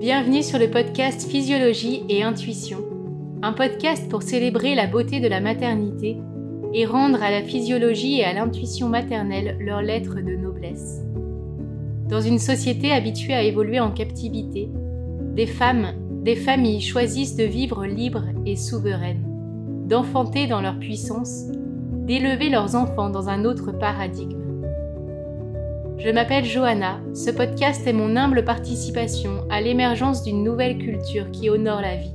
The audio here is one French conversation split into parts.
Bienvenue sur le podcast Physiologie et Intuition, un podcast pour célébrer la beauté de la maternité et rendre à la physiologie et à l'intuition maternelle leur lettre de noblesse. Dans une société habituée à évoluer en captivité, des femmes, des familles choisissent de vivre libres et souveraines, d'enfanter dans leur puissance, d'élever leurs enfants dans un autre paradigme. Je m'appelle Johanna, ce podcast est mon humble participation à l'émergence d'une nouvelle culture qui honore la vie.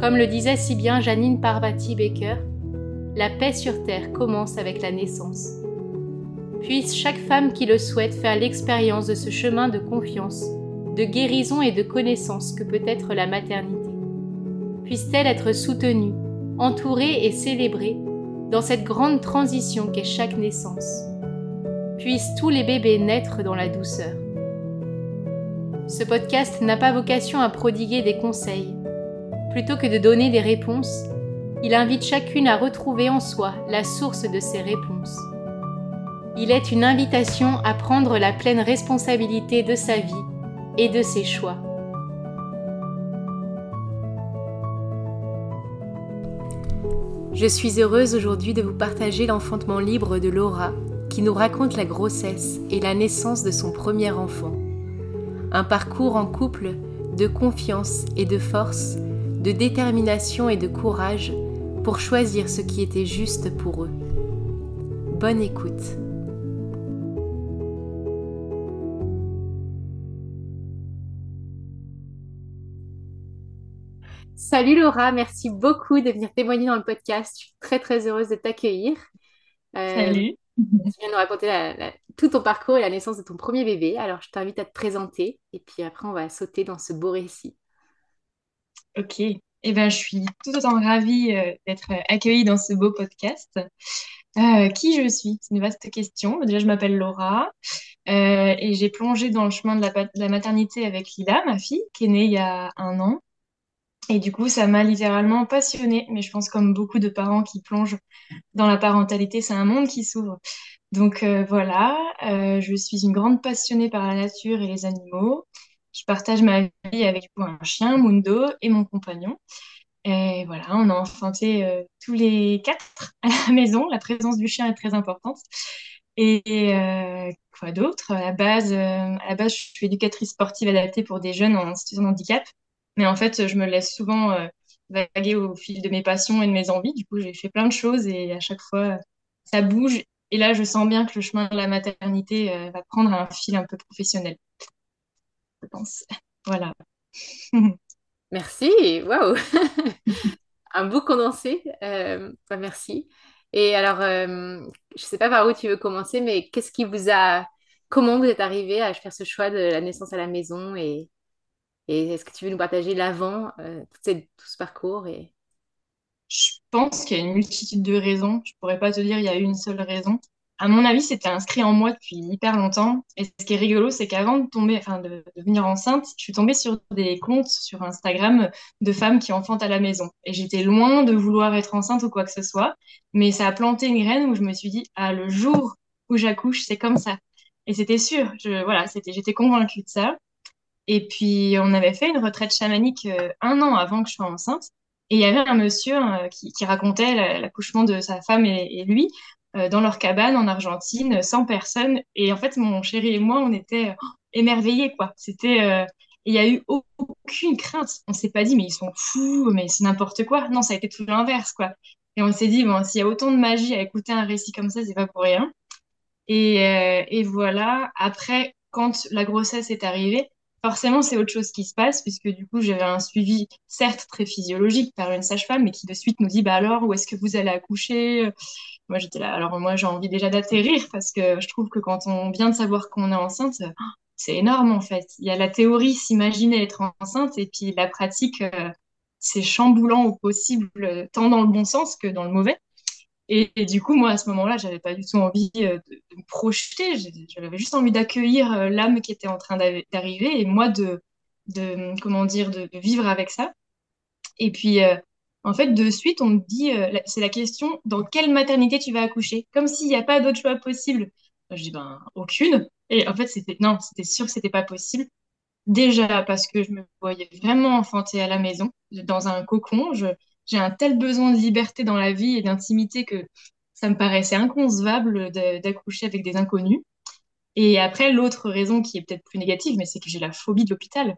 Comme le disait si bien Janine Parvati Baker, la paix sur Terre commence avec la naissance. Puisse chaque femme qui le souhaite faire l'expérience de ce chemin de confiance, de guérison et de connaissance que peut être la maternité. Puisse-t-elle être soutenue, entourée et célébrée dans cette grande transition qu'est chaque naissance puissent tous les bébés naître dans la douceur. Ce podcast n'a pas vocation à prodiguer des conseils. Plutôt que de donner des réponses, il invite chacune à retrouver en soi la source de ces réponses. Il est une invitation à prendre la pleine responsabilité de sa vie et de ses choix. Je suis heureuse aujourd'hui de vous partager l'enfantement libre de Laura, qui nous raconte la grossesse et la naissance de son premier enfant. Un parcours en couple de confiance et de force, de détermination et de courage pour choisir ce qui était juste pour eux. Bonne écoute. Salut Laura, merci beaucoup de venir témoigner dans le podcast. Je suis très très heureuse de t'accueillir. Euh, Salut. Tu viens nous raconter tout ton parcours et la naissance de ton premier bébé. Alors, je t'invite à te présenter et puis après, on va sauter dans ce beau récit. Ok. Eh ben, je suis tout autant ravie euh, d'être accueillie dans ce beau podcast. Euh, qui je suis? C'est une vaste question. Déjà, je m'appelle Laura et j'ai plongé dans le chemin de la, de la maternité avec Lila, ma fille, qui est née il y a un an. Et du coup, ça m'a littéralement passionnée. Mais je pense comme beaucoup de parents qui plongent dans la parentalité, c'est un monde qui s'ouvre. Donc euh, voilà, euh, je suis une grande passionnée par la nature et les animaux. Je partage ma vie avec un chien, Mundo, et mon compagnon. Et voilà, on a enfanté euh, tous les quatre à la maison. La présence du chien est très importante. Et quoi d'autre? À à la base, je suis éducatrice sportive adaptée pour des jeunes en situation de handicap. Mais en fait, je me laisse souvent euh, vaguer au fil de mes passions et de mes envies. Du coup, j'ai fait plein de choses et à chaque fois, ça bouge. Et là, je sens bien que le chemin de la maternité euh, va prendre un fil un peu professionnel. Je pense. Voilà. Merci. Waouh. un beau condensé. Euh, bah, merci. Et alors, je ne sais pas par où tu veux commencer, mais qu'est-ce qui vous a... Comment vous êtes arrivé à faire ce choix de la naissance à la maison et, et est-ce que tu veux nous partager l'avant, euh, tout, ce parcours et... Je pense qu'il y a une multitude de raisons. Je pourrais pas te dire il y a une seule raison. À mon avis, c'était inscrit en moi depuis hyper longtemps. Et ce qui est rigolo, c'est qu'avant de tomber, enfin de, devenir enceinte, je suis tombée sur des comptes sur Instagram de femmes qui enfantent à la maison. Et j'étais loin de vouloir être enceinte ou quoi que ce soit. Mais ça a planté une graine où je me suis dit, ah, le jour où j'accouche, c'est comme ça. Et c'était sûr. Je, voilà, c'était, j'étais convaincue de ça. Et puis, on avait fait une retraite chamanique euh, un an avant que je sois enceinte. Et il y avait un monsieur euh, qui, racontait l'accouchement de sa femme et, lui euh, dans leur cabane en Argentine, sans personne. Et en fait, mon chéri et moi, on était émerveillés, quoi. C'était... il n'y a eu aucune crainte. On s'est pas dit, mais ils sont fous, mais c'est n'importe quoi. Non, ça a été tout l'inverse, quoi. Et on s'est dit, bon, s'il y a autant de magie à écouter un récit comme ça, c'est pas pour rien. Et voilà. Après, quand la grossesse est arrivée, forcément, c'est autre chose qui se passe, puisque du coup, j'avais un suivi, certes très physiologique par une sage-femme, mais qui de suite nous dit, bah alors, où est-ce que vous allez accoucher? Moi, j'étais là, alors moi, j'ai envie déjà d'atterrir, parce que je trouve que quand on vient de savoir qu'on est enceinte, c'est énorme en fait. Il y a la théorie, s'imaginer être enceinte, et puis la pratique, euh, c'est chamboulant au possible, tant dans le bon sens que dans le mauvais. Et, du coup, moi, à ce moment-là, j'avais pas du tout envie euh, de, me projeter. J'avais juste envie d'accueillir euh, l'âme qui était en train d'arriver et moi de, de comment dire, de, vivre avec ça. Et puis, euh, En fait, de suite, on me dit, c'est la question, dans quelle maternité tu vas accoucher? Comme s'il n'y a pas d'autre choix possible. Je dis, ben, aucune. Et en fait, c'était, non, c'était sûr que c'était pas possible. Déjà parce que je me voyais vraiment enfanter à la maison, dans un cocon. J'ai un tel besoin de liberté dans la vie et d'intimité que ça me paraissait inconcevable d'accoucher avec des inconnus. Et après, l'autre raison qui est peut-être plus négative, mais c'est que j'ai la phobie de l'hôpital.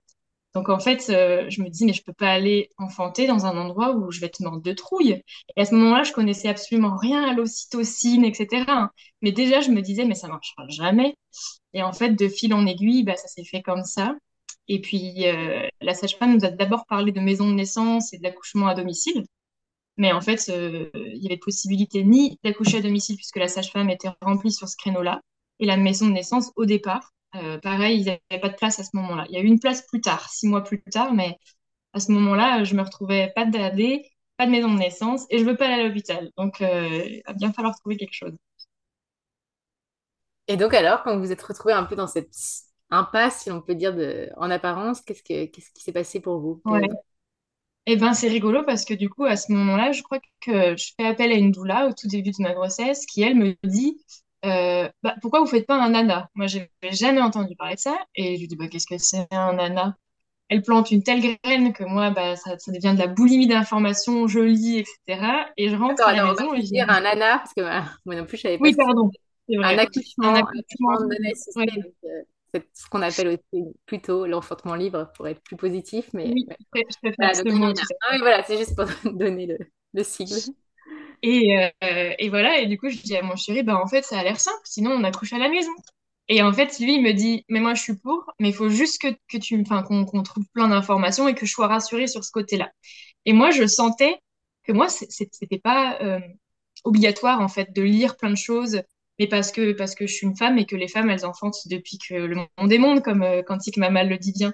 Donc en fait, euh, je me dis, mais je peux pas aller enfanter dans un endroit où je vais être morte de trouille. Et à ce moment-là, je connaissais absolument rien à l'ocytocine, etc. Mais déjà, je me disais, mais ça marchera jamais. Et en fait, de fil en aiguille, bah, ça s'est fait comme ça. Et puis, euh, la sage-femme nous a d'abord parlé de maison de naissance et de l'accouchement à domicile. Mais en fait, euh, il y avait possibilité ni d'accoucher à domicile puisque la sage-femme était remplie sur ce créneau-là, et la maison de naissance au départ. euh, pareil, ils n'avaient pas de place à ce moment-là. Il y a eu une place plus tard, six mois plus tard, mais à ce moment-là, je me retrouvais pas d'aller, pas de maison de naissance, et je veux pas aller à l'hôpital. Donc, il va bien falloir trouver quelque chose. Et donc alors, quand vous vous êtes retrouvé un peu dans cette impasse, si on peut dire, de... en apparence, qu'est-ce que... qu'est-ce qui s'est passé pour vous? Ouais. Et ben, c'est rigolo parce que du coup, à ce moment-là, je crois que je fais appel à une doula au tout début de ma grossesse qui, elle, me dit euh, bah, pourquoi vous faites pas un nana? Moi, j'avais jamais entendu parler de ça. Et je lui dis bah, qu'est-ce que c'est un nana? Elle plante une telle graine que moi, bah, ça, ça devient de la boulimie d'informations, je lis, etc. Et je rentre Attends, à la alors, on maison va et je dis dire un nana, parce que bah, moi non plus, je savais pas oui, pardon, Un accouchement, Un un accouchement. Ouais. C'est ce qu'on appelle aussi plutôt l'enfantement libre pour être plus positif, mais Oui, ouais. je Voilà, ce mot, à Ah oui, voilà, c'est juste pour donner le, le sigle. Et, euh, et voilà, et du coup, je dis à mon chéri, bah, en fait, ça a l'air simple, sinon on accouche à la maison. Et en fait, lui, il me dit, mais moi, je suis pour, mais il faut juste que, que tu, qu'on trouve plein d'informations et que je sois rassurée sur ce côté-là. Et moi, je sentais que moi, c'était pas euh, obligatoire, en fait, de lire plein de choses, mais parce que, parce que je suis une femme et que les femmes, elles enfantent depuis que le monde est monde, comme euh, Quantique Mamal le dit bien.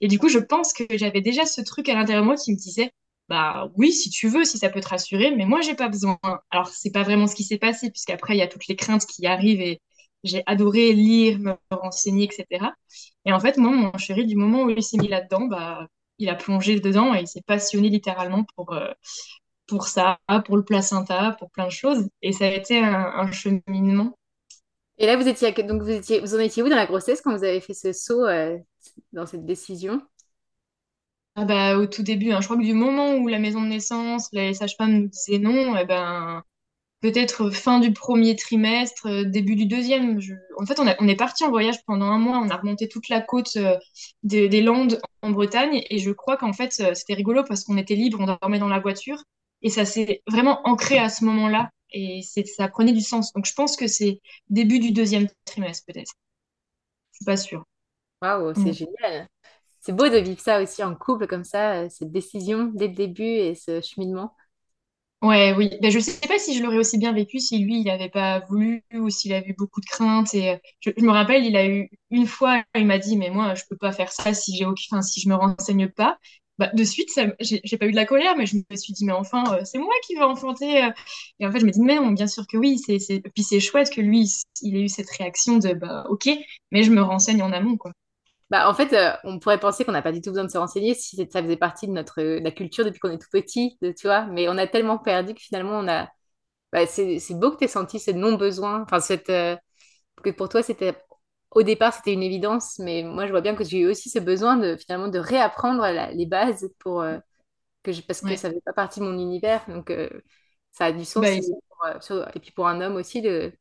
Et du coup, je pense que j'avais déjà ce truc à l'intérieur de moi qui me disait, bah oui, si tu veux, si ça peut te rassurer, mais moi, j'ai pas besoin. Alors, c'est pas vraiment ce qui s'est passé, puisqu'après, il y a toutes les craintes qui arrivent et j'ai adoré lire, me renseigner, etc. Et en fait, moi, mon chéri, du moment où il s'est mis là-dedans, bah, il a plongé dedans et il s'est passionné littéralement pour, euh, pour ça, pour le placenta, pour plein de choses. Et ça a été un, un cheminement. Et là, vous étiez, donc vous étiez, vous en étiez où dans la grossesse quand vous avez fait ce saut euh, dans cette décision? Ah bah, au tout début, hein, je crois que du moment où la maison de naissance, les sages-femmes nous disaient non, eh ben, peut-être fin du premier trimestre, euh, début du deuxième. Je- En fait, on a- on est parti en voyage pendant un mois. On a remonté toute la côte euh, des, des Landes en Bretagne. Et je crois qu'en fait, c'était rigolo parce qu'on était libre, on dormait dans la voiture. Et ça s'est vraiment ancré à ce moment-là. Et c'est, ça prenait du sens. Donc, je pense que c'est début du deuxième trimestre, peut-être. Je suis pas sûre. Waouh, c'est génial. C'est beau de vivre ça aussi en couple comme ça, euh, cette décision dès le début et ce cheminement. Ouais, oui. Ben, je sais pas si je l'aurais aussi bien vécu si lui, il n'avait pas voulu ou s'il avait eu beaucoup de craintes. Et euh, je, je me rappelle, il a eu une fois, il m'a dit, mais moi, je peux pas faire ça si j'ai aucun, enfin, si je me renseigne pas. Bah, de suite, j'ai pas eu de la colère, mais je me suis dit, mais enfin, euh, c'est moi qui vais enfanter. euh. Et en fait, je me dis, mais non, bien sûr que oui. C'est. Puis c'est chouette que lui, il ait eu cette réaction de, bah, ok, mais je me renseigne en amont, quoi. Bah, en fait, euh, on pourrait penser qu'on n'a pas du tout besoin de se renseigner si ça faisait partie de notre de la culture depuis qu'on est tout petit, de- tu vois. Mais on a tellement perdu que finalement, on a. bah, c'est beau que tu aies senti ce non-besoin. Enfin, cette, que pour toi, c'était. Au départ, c'était une évidence, mais moi, je vois bien que j'ai eu aussi ce besoin de finalement de réapprendre la- les bases pour, euh, que je, parce que Ouais. ça fait pas partie de mon univers. Donc, euh, ça a du Bah, sens. pour, euh, sur- et puis pour un homme aussi, de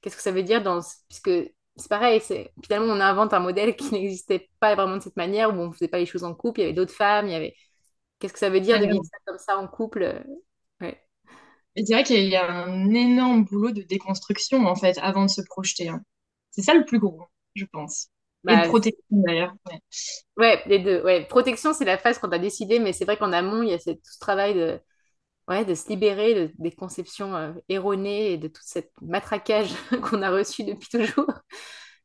Qu'est-ce que ça veut dire dans... Puisque c'est pareil, c'est... finalement, on invente un modèle qui n'existait pas vraiment de cette manière, où on ne faisait pas les choses en couple, il y avait d'autres femmes, il y avait... Qu'est-ce que ça veut dire de vivre ça comme ça en couple? Ouais. C'est vrai qu'il y a un énorme boulot de déconstruction, en fait, avant de se projeter. hein. C'est ça le plus gros, je pense. Et de Bah, protection, d'ailleurs. Ouais. ouais, les deux. Ouais. Protection, c'est la phase tu as décidé, mais c'est vrai qu'en amont, il y a cette- tout ce travail de, ouais, de se libérer de- des conceptions euh, erronées et de tout ce matraquage qu'on a reçu depuis toujours.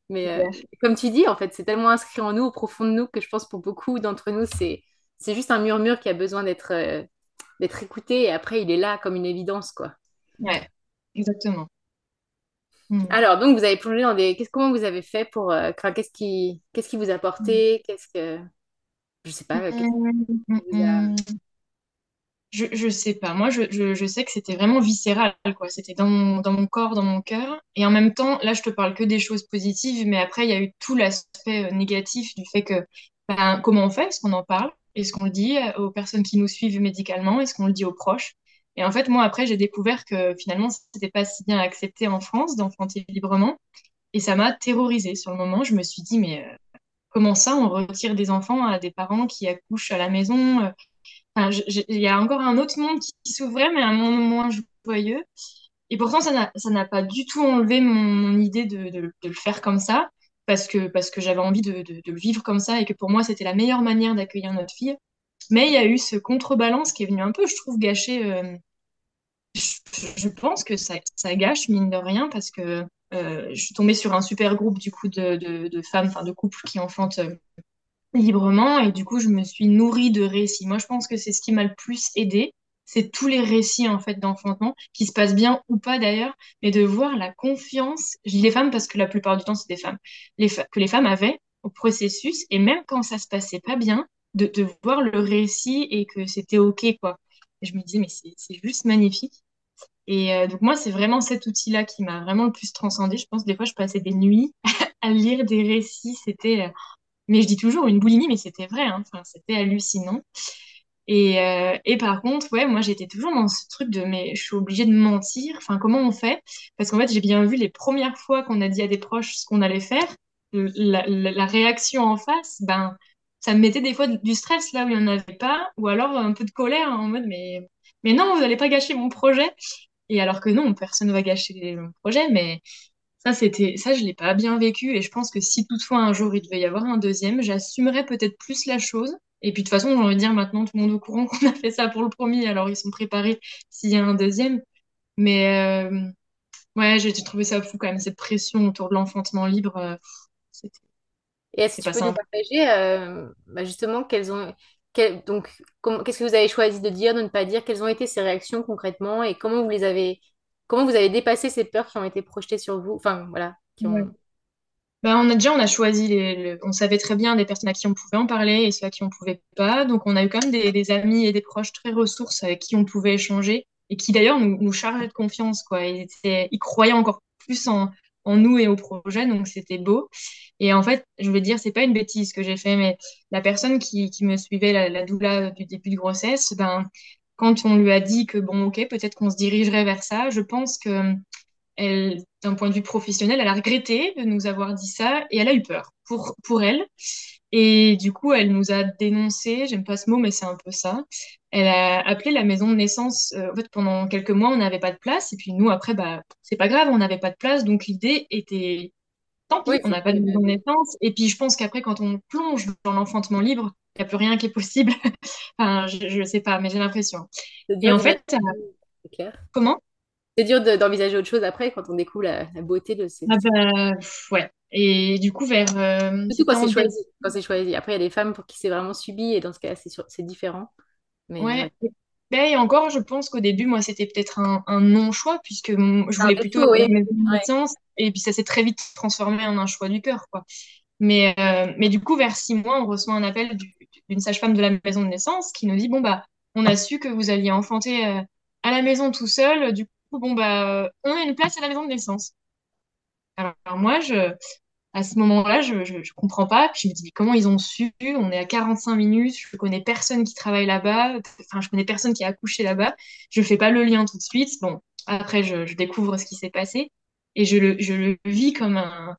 Mais euh, comme tu dis, en fait, c'est tellement inscrit en nous, au profond de nous, que je pense pour beaucoup d'entre nous, c'est c'est juste un murmure qui a besoin d'être euh, d'être écouté et après, il est là comme une évidence, quoi. Ouais, exactement. Mm. Alors, donc, vous avez plongé dans des... Qu'est-ce, comment vous avez fait pour... euh, qu'est-ce qui, qu'est-ce qui vous a Mm. porté? Qu'est-ce que... Je sais pas, Mm, mm, mm. je, je sais pas. Moi, je, je, je sais que c'était vraiment viscéral, quoi. C'était dans mon, dans mon corps, dans mon cœur. Et en même temps, là, je te parle que des choses positives, mais après, il y a eu tout l'aspect euh, négatif du fait que, ben, comment on fait? Est-ce qu'on en parle? Est-ce qu'on le dit euh, aux personnes qui nous suivent médicalement? Est-ce qu'on le dit aux proches? Et en fait, moi, après, j'ai découvert que finalement, c'était pas si bien accepté en France d'enfanter librement. Et ça m'a terrorisée sur le moment. Je me suis dit, mais euh, comment ça, on retire des enfants à des parents qui accouchent à la maison? euh, Enfin, il y a encore un autre monde qui, qui s'ouvrait, mais un monde moins joyeux. Et pourtant, ça n'a, pas du tout enlevé mon, idée de, le faire comme ça, parce que, parce que j'avais envie de le vivre comme ça et que pour moi, c'était la meilleure manière d'accueillir notre fille. Mais il y a eu ce contrebalance qui est venu un peu, je trouve, gâcher. euh, je, pense que ça, gâche, mine de rien, parce que euh, je suis tombée sur un super groupe, de, femmes, enfin, de couples qui enfantent euh, librement et du coup je me suis nourrie de récits. Moi je pense que c'est ce qui m'a le plus aidé, c'est tous les récits en fait d'enfantement qui se passent bien ou pas d'ailleurs, mais de voir la confiance, je les femmes parce que la plupart du temps c'est des femmes, que les femmes avaient au processus et même quand ça se passait pas bien, de, de voir le récit et que c'était ok quoi. Je me disais mais c'est juste magnifique. Et euh, donc moi c'est vraiment cet outil-là qui m'a vraiment le plus transcendée. Je pense des fois je passais des nuits à lire des récits, c'était euh, mais je dis toujours une boulimie, mais c'était vrai, hein. Enfin, c'était hallucinant. Et, euh, et par contre, ouais, moi j'étais toujours dans ce truc de mais je suis obligée de mentir. Enfin, comment on fait? Parce qu'en fait, j'ai bien vu les premières fois qu'on a dit à des proches ce qu'on allait faire, la réaction en face, ben, ça me mettait des fois du stress là où il n'y en avait pas, ou alors un peu de colère en mode mais, mais non, vous n'allez pas gâcher mon projet. Et alors que non, personne ne va gâcher mon projet, mais ça, c'était, ça, je l'ai pas bien vécu et je pense que si toutefois un jour il devait y avoir un deuxième, j'assumerais peut-être plus la chose. Et puis de toute façon, j'ai envie de dire maintenant tout le monde est au courant qu'on a fait ça pour le premier, alors ils sont préparés s'il y a un deuxième. Mais euh, ouais, j'ai j'ai trouvé ça fou quand même, cette pression autour de l'enfantement libre, euh, c'était Et est-ce que tu peux nous partager euh, bah, justement quelles ont quelles- donc qu'est-ce que vous avez choisi de dire, de ne pas dire, quelles ont été ces réactions concrètement? Et comment vous les avez comment vous avez dépassé ces peurs qui ont été projetées sur vous, enfin voilà, qui Ouais. ont Ben, on a déjà, on a choisi les, on savait très bien des personnes à qui on pouvait en parler et ceux à qui on pouvait pas. Donc, on a eu quand même des, des amis et des proches très ressources avec qui on pouvait échanger et qui d'ailleurs nous, nous chargeaient de confiance, quoi. Ils étaient, ils croyaient encore plus en, en nous et au projet, donc c'était beau. Et en fait, je veux dire, c'est pas une bêtise que j'ai fait, mais la personne qui, qui me suivait, la, la doula du début de grossesse, ben, quand on lui a dit que bon, ok, peut-être qu'on se dirigerait vers ça, je pense que elle, d'un point de vue professionnel, elle a regretté de nous avoir dit ça et elle a eu peur pour, pour elle. Et du coup, elle nous a dénoncé, j'aime pas ce mot, mais c'est un peu ça. Elle a appelé la maison de naissance. euh, en fait, pendant quelques mois, on n'avait pas de place. Et puis nous, après, bah, c'est pas grave, on n'avait pas de place. Donc l'idée était, tant Oui, pis, on n'a pas de maison de naissance. Et puis je pense qu'après, quand on plonge dans l'enfantement libre, il n'y a plus rien qui est possible. Enfin, je, je sais pas, mais j'ai l'impression. Et en fait, euh, clair. comment? C'est dur de- d'envisager autre chose après quand on découvre la, la beauté de ces Ah bah, ouais. Et du coup, vers, euh, surtout quand c'est choisi, quand c'est choisi. Après, il y a des femmes pour qui c'est vraiment subi et dans ce cas, c'est différent. Mais Ouais. ouais. Ben, et encore, je pense qu'au début, moi, c'était peut-être un, un non-choix, puisque je voulais plutôt la oui. maison de Ouais. naissance, et puis ça s'est très vite transformé en un choix du cœur, quoi. Mais, euh, mais du coup, vers six mois, on reçoit un appel du- d'une sage-femme de la maison de naissance qui nous dit, bon, bah, on a su que vous alliez enfanter euh, à la maison tout seul, du coup, bon, bah, euh, on a une place à la maison de naissance. Alors, alors moi, je, à ce moment-là, je, je, comprends pas. Puis je me dis, mais comment ils ont su? On est à 45 minutes, je connais personne qui travaille là-bas, enfin, je connais personne qui a accouché là-bas. Je fais pas le lien tout de suite. Bon, après, je, je découvre ce qui s'est passé et je le, je le vis comme un,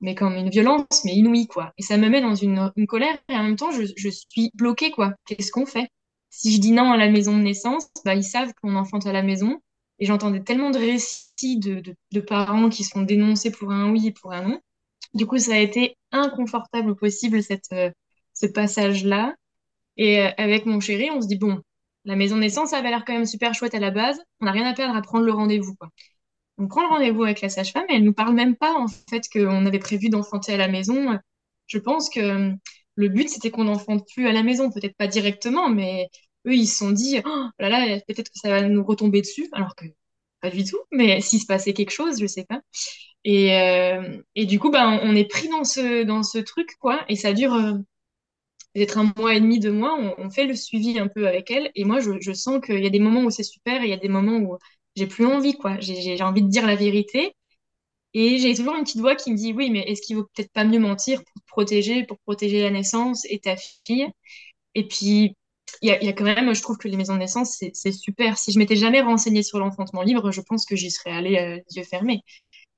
mais comme une violence, mais inouïe, quoi. Et ça me met dans une, une colère et en même temps, je, je suis bloquée, quoi. Qu'est-ce qu'on fait? Si je dis non à la maison de naissance, bah, ils savent qu'on enfante à la maison. Et j'entendais tellement de récits de, de, de parents qui sont dénoncés pour un oui et pour un non. Du coup, ça a été inconfortable possible, cette, euh, ce passage-là. Et euh, avec mon chéri, on se dit, bon, la maison de naissance, ça avait l'air quand même super chouette à la base. On n'a rien à perdre à prendre le rendez-vous. On prend le rendez-vous avec la sage-femme et elle nous parle même pas, en fait, qu'on avait prévu d'enfanter à la maison. Je pense que euh, le but, c'était qu'on n'enfante plus à la maison. Peut-être pas directement, mais eux, ils se sont dit, oh là là, peut-être que ça va nous retomber dessus, alors que pas du tout. Mais s'il se passait quelque chose, je sais pas. Et, euh, et du coup, bah, on est pris dans ce, dans ce truc, quoi. Et ça dure, euh, peut-être un mois et demi, deux mois, on, fait le suivi un peu avec elle. Et moi, je, je sens qu'il y a des moments où c'est super et il y a des moments où j'ai plus envie, quoi. J'ai envie de dire la vérité. Et j'ai toujours une petite voix qui me dit, oui, mais est-ce qu'il vaut peut-être pas mieux mentir pour protéger, pour protéger la naissance et ta fille? Et puis, il y a, quand même, je trouve que les maisons de naissance, c'est super. Si je m'étais jamais renseignée sur l'enfantement libre, je pense que j'y serais allée euh, yeux fermés.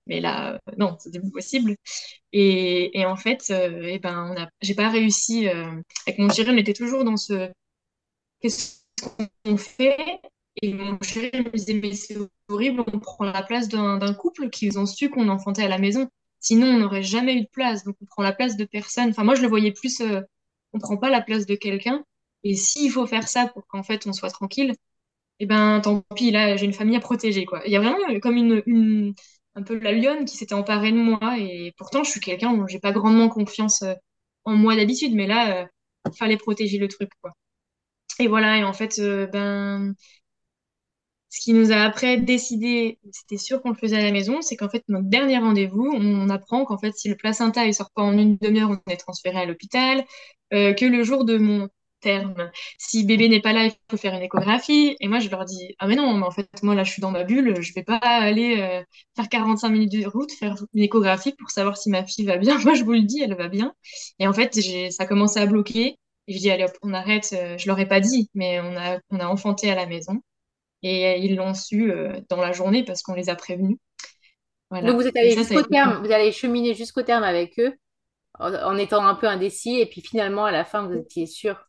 Mais là, euh, non, c'était possible. Et, et, en fait, euh, eh ben, j'ai pas réussi. Euh, avec mon chéri, on était toujours dans ce. Qu'est-ce qu'on fait? Et mon chéri me disait, mais c'est horrible, on prend la place d'un couple qui ont su qu'on enfantait à la maison. Sinon, on n'aurait jamais eu de place. Donc, on prend la place de personne. Enfin, moi, je le voyais plus, euh, on prend pas la place de quelqu'un. Et s'il faut faire ça pour qu'en fait, on soit tranquille, eh ben, tant pis, là, j'ai une famille à protéger, quoi. Il y a vraiment comme une, un peu la lionne qui s'était emparée de moi. Et pourtant, je suis quelqu'un où j'ai pas grandement confiance euh, en moi d'habitude. Mais là, il euh, fallait protéger le truc, quoi. Et voilà, et en fait, ben, ce qui nous a après décidé, c'était sûr qu'on le faisait à la maison, c'est qu'en fait, notre dernier rendez-vous, on, apprend qu'en fait, si le placenta ne sort pas en une demi-heure, on est transféré à l'hôpital, euh, que le jour de mon terme, si bébé n'est pas là, il faut faire une échographie. Et moi, je leur dis, ah mais non, mais en fait, moi, là, je suis dans ma bulle, je vais pas aller euh, faire 45 minutes de route, faire une échographie pour savoir si ma fille va bien. Moi, je vous le dis, elle va bien. Et en fait, ça a commencé à bloquer. Et je dis, allez hop, on arrête. Euh, je leur ai pas dit, mais on a, on a enfanté à la maison. Et ils l'ont su euh, dans la journée parce qu'on les a prévenus. Donc vous êtes allé jusqu'au terme, vous allez cheminer jusqu'au terme avec eux en, étant un peu indécis et puis finalement à la fin vous étiez sûr.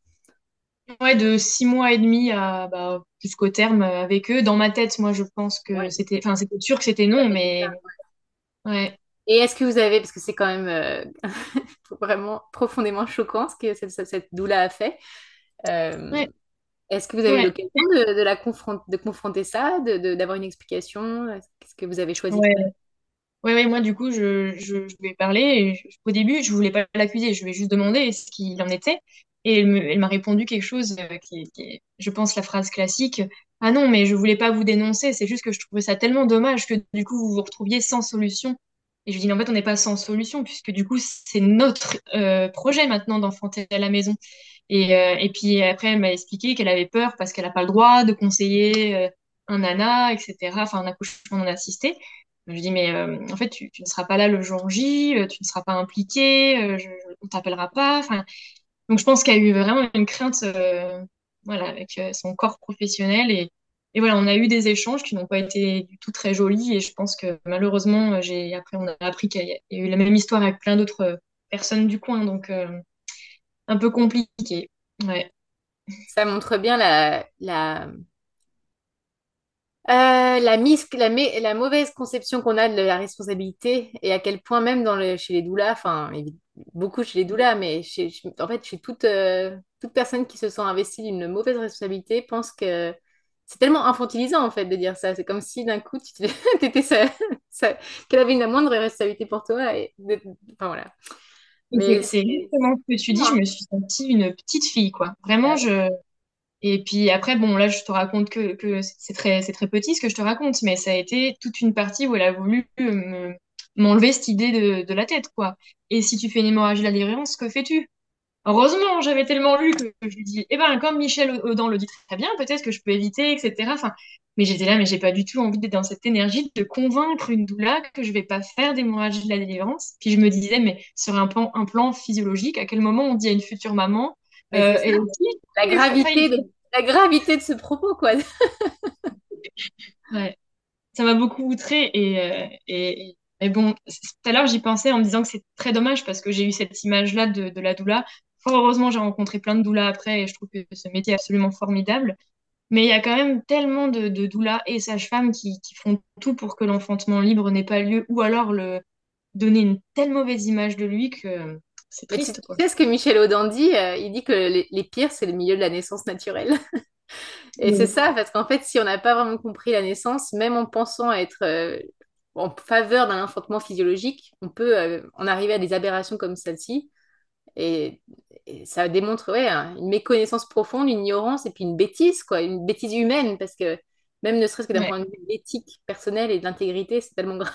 Ouais, de six mois et demi à bah, jusqu'au terme avec eux. Dans ma tête, moi je pense que c'était, enfin c'était sûr que c'était non, mais ouais. Et est-ce que vous avez, parce que c'est quand même euh, vraiment profondément choquant ce que cette, cette doula a fait, euh, est-ce que vous avez eu l'occasion de, la de confronter ça, d'avoir une explication Qu'est-ce que vous avez choisi Oui, ouais, moi, du coup, je, je, lui ai parlé. Et au début, je voulais pas l'accuser. Je lui ai juste demandé ce qu'il en était. Et elle m'a répondu quelque chose euh, qui, est, je pense, la phrase classique. Ah non, mais je voulais pas vous dénoncer. C'est juste que je trouvais ça tellement dommage que du coup, vous vous retrouviez sans solution. Et je lui dis, en fait, on n'est pas sans solution, puisque du coup, c'est notre euh, projet maintenant d'enfanter à la maison. Et, euh, et puis après, elle m'a expliqué qu'elle avait peur parce qu'elle n'a pas le droit de conseiller un nana, etc., enfin un accouchement non assisté. Je lui dis, mais en fait, tu, tu, ne seras pas là le jour J, tu ne seras pas impliqué, je, on t'appellera pas. Enfin, donc je pense qu'il y a eu vraiment une crainte voilà, avec son corps professionnel. Et, et voilà, on a eu des échanges qui n'ont pas été du tout très jolis. Et je pense que malheureusement, j'ai après, on a appris qu'il y, a eu la même histoire avec plein d'autres personnes du coin. Donc, un peu compliqué. Ouais. Ça montre bien la, la, euh, la, mise, la, la, mauvaise conception qu'on a de la responsabilité et à quel point même dans le, chez les doulas, enfin beaucoup chez les doulas, mais chez, en fait chez toute, euh, toute personne qui se sent investie d'une mauvaise responsabilité pense que c'est tellement infantilisant en fait de dire ça. C'est comme si d'un coup tu étais ça, qu'elle avait une moindre responsabilité pour toi. Et enfin voilà. Mais c'est exactement ce que tu dis. Je me suis sentie une petite fille, quoi. Vraiment, je. Et puis après, bon, là, je te raconte que, c'est très, très petit ce que je te raconte, mais ça a été toute une partie où elle a voulu me, m'enlever cette idée de, la tête, quoi. Et si tu fais une hémorragie de la délirance, que fais-tu? Heureusement, j'avais tellement lu que je lui dis, eh ben, comme Michel Audin le dit très bien, peut-être que je peux éviter, etc. Enfin, mais j'étais là, mais j'ai pas du tout envie d'être dans cette énergie de convaincre une doula que je vais pas faire d'hémorragie de la délivrance. Puis je me disais, mais sur un plan physiologique, à quel moment on dit à une future maman euh, la gravité, de, la gravité de ce propos, quoi. ouais. Ça m'a beaucoup outré et, euh, et, et, bon, tout à l'heure j'y pensais en me disant que c'est très dommage parce que j'ai eu cette image-là de, de la doula. Fort heureusement, j'ai rencontré plein de doulas après et je trouve que ce métier est absolument formidable. Mais il y a quand même tellement de, de doulas et sages-femmes qui, qui, font tout pour que l'enfantement libre n'ait pas lieu, ou alors le, donner une telle mauvaise image de lui que c'est triste. Tu, sais ce que Michel Audin dit euh, Il dit que les, les pires, c'est le milieu de la naissance naturelle. et c'est ça, parce qu'en fait, si on n'a pas vraiment compris la naissance, même en pensant être euh, en faveur d'un enfantement physiologique, on peut euh, en arriver à des aberrations comme celle-ci. Et, ça démontre ouais, une méconnaissance profonde, une ignorance et puis une bêtise, quoi, une bêtise humaine, parce que même ne serait-ce que d'un point de vue éthique, personnel et d'intégrité, c'est tellement grave.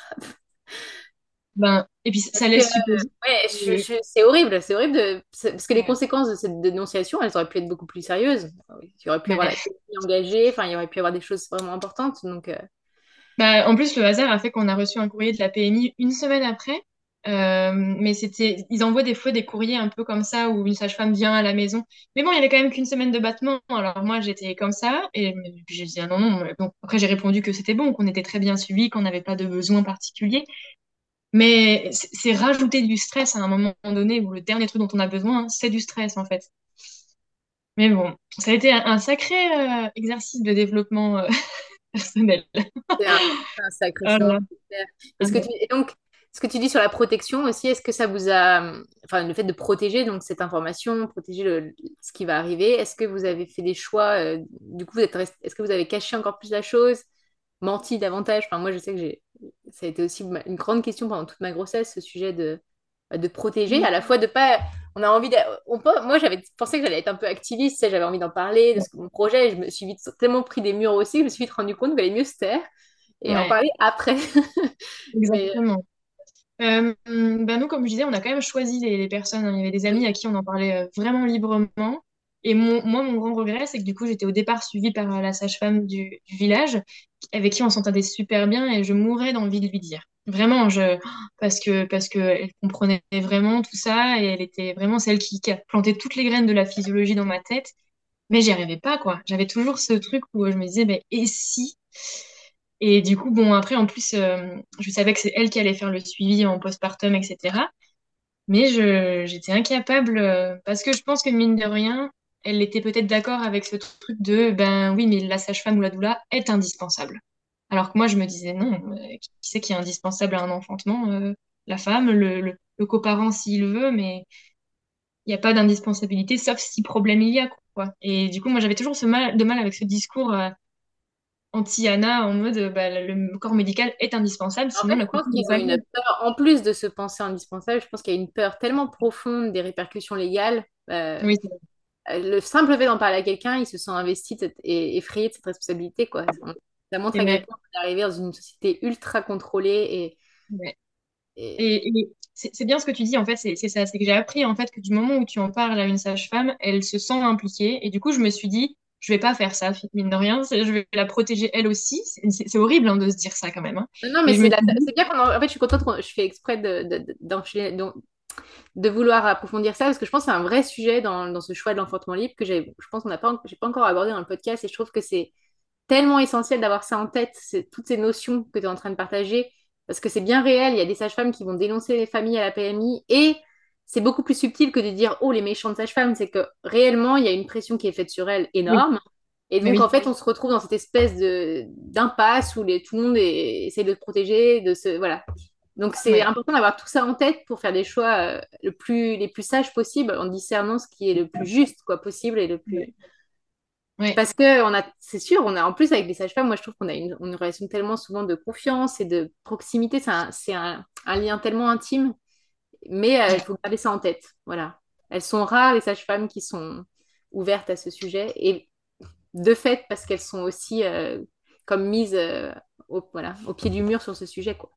Ben, et puis ça laisse supposer. ouais, c'est horrible, c'est horrible de... parce que les conséquences de cette dénonciation, elles auraient pu être beaucoup plus sérieuses. Il y aurait pu y avoir la engagée, enfin, il y aurait pu y avoir des choses vraiment importantes. Donc, bah, en plus, le hasard a fait qu'on a reçu un courrier de la PMI une semaine après. Euh, mais c'était, ils envoient des fois des courriers un peu comme ça où une sage-femme vient à la maison. Mais bon, il y avait quand même qu'une semaine de battement. Alors moi, j'étais comme ça et j'ai dit ah non non. Donc après, j'ai répondu que c'était bon, qu'on était très bien suivi, qu'on n'avait pas de besoin particulier. Mais c'est rajouter du stress à un moment donné où le dernier truc dont on a besoin, c'est du stress en fait. Mais bon, ça a été un, sacré euh, exercice de développement euh, personnel. C'est un, sacré euh, Est-ce que tu... Et donc, ce que tu dis sur la protection aussi, est-ce que ça vous a, enfin, le fait de protéger donc cette information, protéger le, ce qui va arriver, est-ce que vous avez fait des choix, euh, du coup, est-ce que vous avez caché encore plus la chose, menti davantage? Enfin, moi, je sais que j'ai, ça a été aussi une grande question pendant toute ma grossesse, ce sujet de, bah, de protéger, à la fois de pas, on a envie, de, on moi, j'avais pensé que j'allais être un peu activiste, j'avais envie d'en parler de ce, mon projet, je me suis vite tellement pris des murs aussi, je me suis vite rendu compte qu'il valait mieux se taire et en parler après. Exactement. Euh, ben nous, comme je disais, on a quand même choisi les, personnes. Hein. Il y avait des amis à qui on en parlait euh, vraiment librement. Et moi, mon grand regret, c'est que du coup, j'étais au départ suivie par euh, la sage-femme du, village, avec qui on s'entendait super bien, et je mourais d'envie de lui dire. Vraiment, parce que, parce que comprenait vraiment tout ça, et elle était vraiment celle qui, qui a planté toutes les graines de la physiologie dans ma tête. Mais j'y arrivais pas, quoi. J'avais toujours ce truc où je me disais, ben, et si? Et du coup, bon, après, en plus, euh, je savais que c'est elle qui allait faire le suivi en postpartum, etc. Mais j'étais incapable, euh, parce que je pense que mine de rien, elle était peut-être d'accord avec ce truc de, ben oui, mais la sage-femme ou la doula est indispensable. Alors que moi, je me disais, non, euh, qui c'est qui est indispensable à un enfantement La femme, le, le, coparent s'il veut, mais il n'y a pas d'indispensabilité, sauf si problème il y a, quoi. Et du coup, moi, j'avais toujours ce mal, de mal avec ce discours anti-Anna en mode bah, le corps médical est indispensable. En fait, je pense qu'ils ont une peur, en plus de se penser indispensable, je pense qu'il y a une peur tellement profonde des répercussions légales. Euh, oui, le simple fait d'en parler à quelqu'un, il se sent investi et effrayé de cette responsabilité. Quoi. Ça montre à quel point on est arrivé dans une société ultra contrôlée et. Et, c'est bien ce que tu dis, en fait, c'est ça. C'est que j'ai appris, en fait, que du moment où tu en parles à une sage-femme, elle se sent impliquée. Et du coup, je me suis dit, je vais pas faire ça, mine de rien. Je vais la protéger elle aussi. C'est horrible hein, de se dire ça quand même. Hein. Non, mais, c'est bien qu'on en... en... fait, je suis contente. Je fais exprès de, de, de, vouloir approfondir ça parce que je pense que c'est un vrai sujet dans, dans ce choix de l'enfantement libre que je pense qu'on n'a pas, j'ai pas encore abordé dans le podcast et je trouve que c'est tellement essentiel d'avoir ça en tête, toutes ces notions que tu es en train de partager parce que c'est bien réel. Il y a des sages-femmes qui vont dénoncer les familles à la PMI et c'est beaucoup plus subtil que de dire oh les méchantes sages-femmes, c'est que réellement il y a une pression qui est faite sur elles énorme. Et donc en fait on se retrouve dans cette espèce de d'impasse où les, tout le monde essaie de se protéger, de se voilà. Donc c'est important d'avoir tout ça en tête pour faire des choix euh, le plus, les plus sages possibles en discernant ce qui est le plus juste quoi possible et le plus. Parce que on a, c'est sûr, on a en plus avec les sages-femmes, moi je trouve qu'on a une, une, relation tellement souvent de confiance et de proximité, c'est un, un, lien tellement intime mais euh, il faut garder ça en tête. Voilà. Elles sont rares, les sages-femmes qui sont ouvertes à ce sujet. Et de fait, parce qu'elles sont aussi euh, comme mises au, voilà, au pied du mur sur ce sujet. Quoi.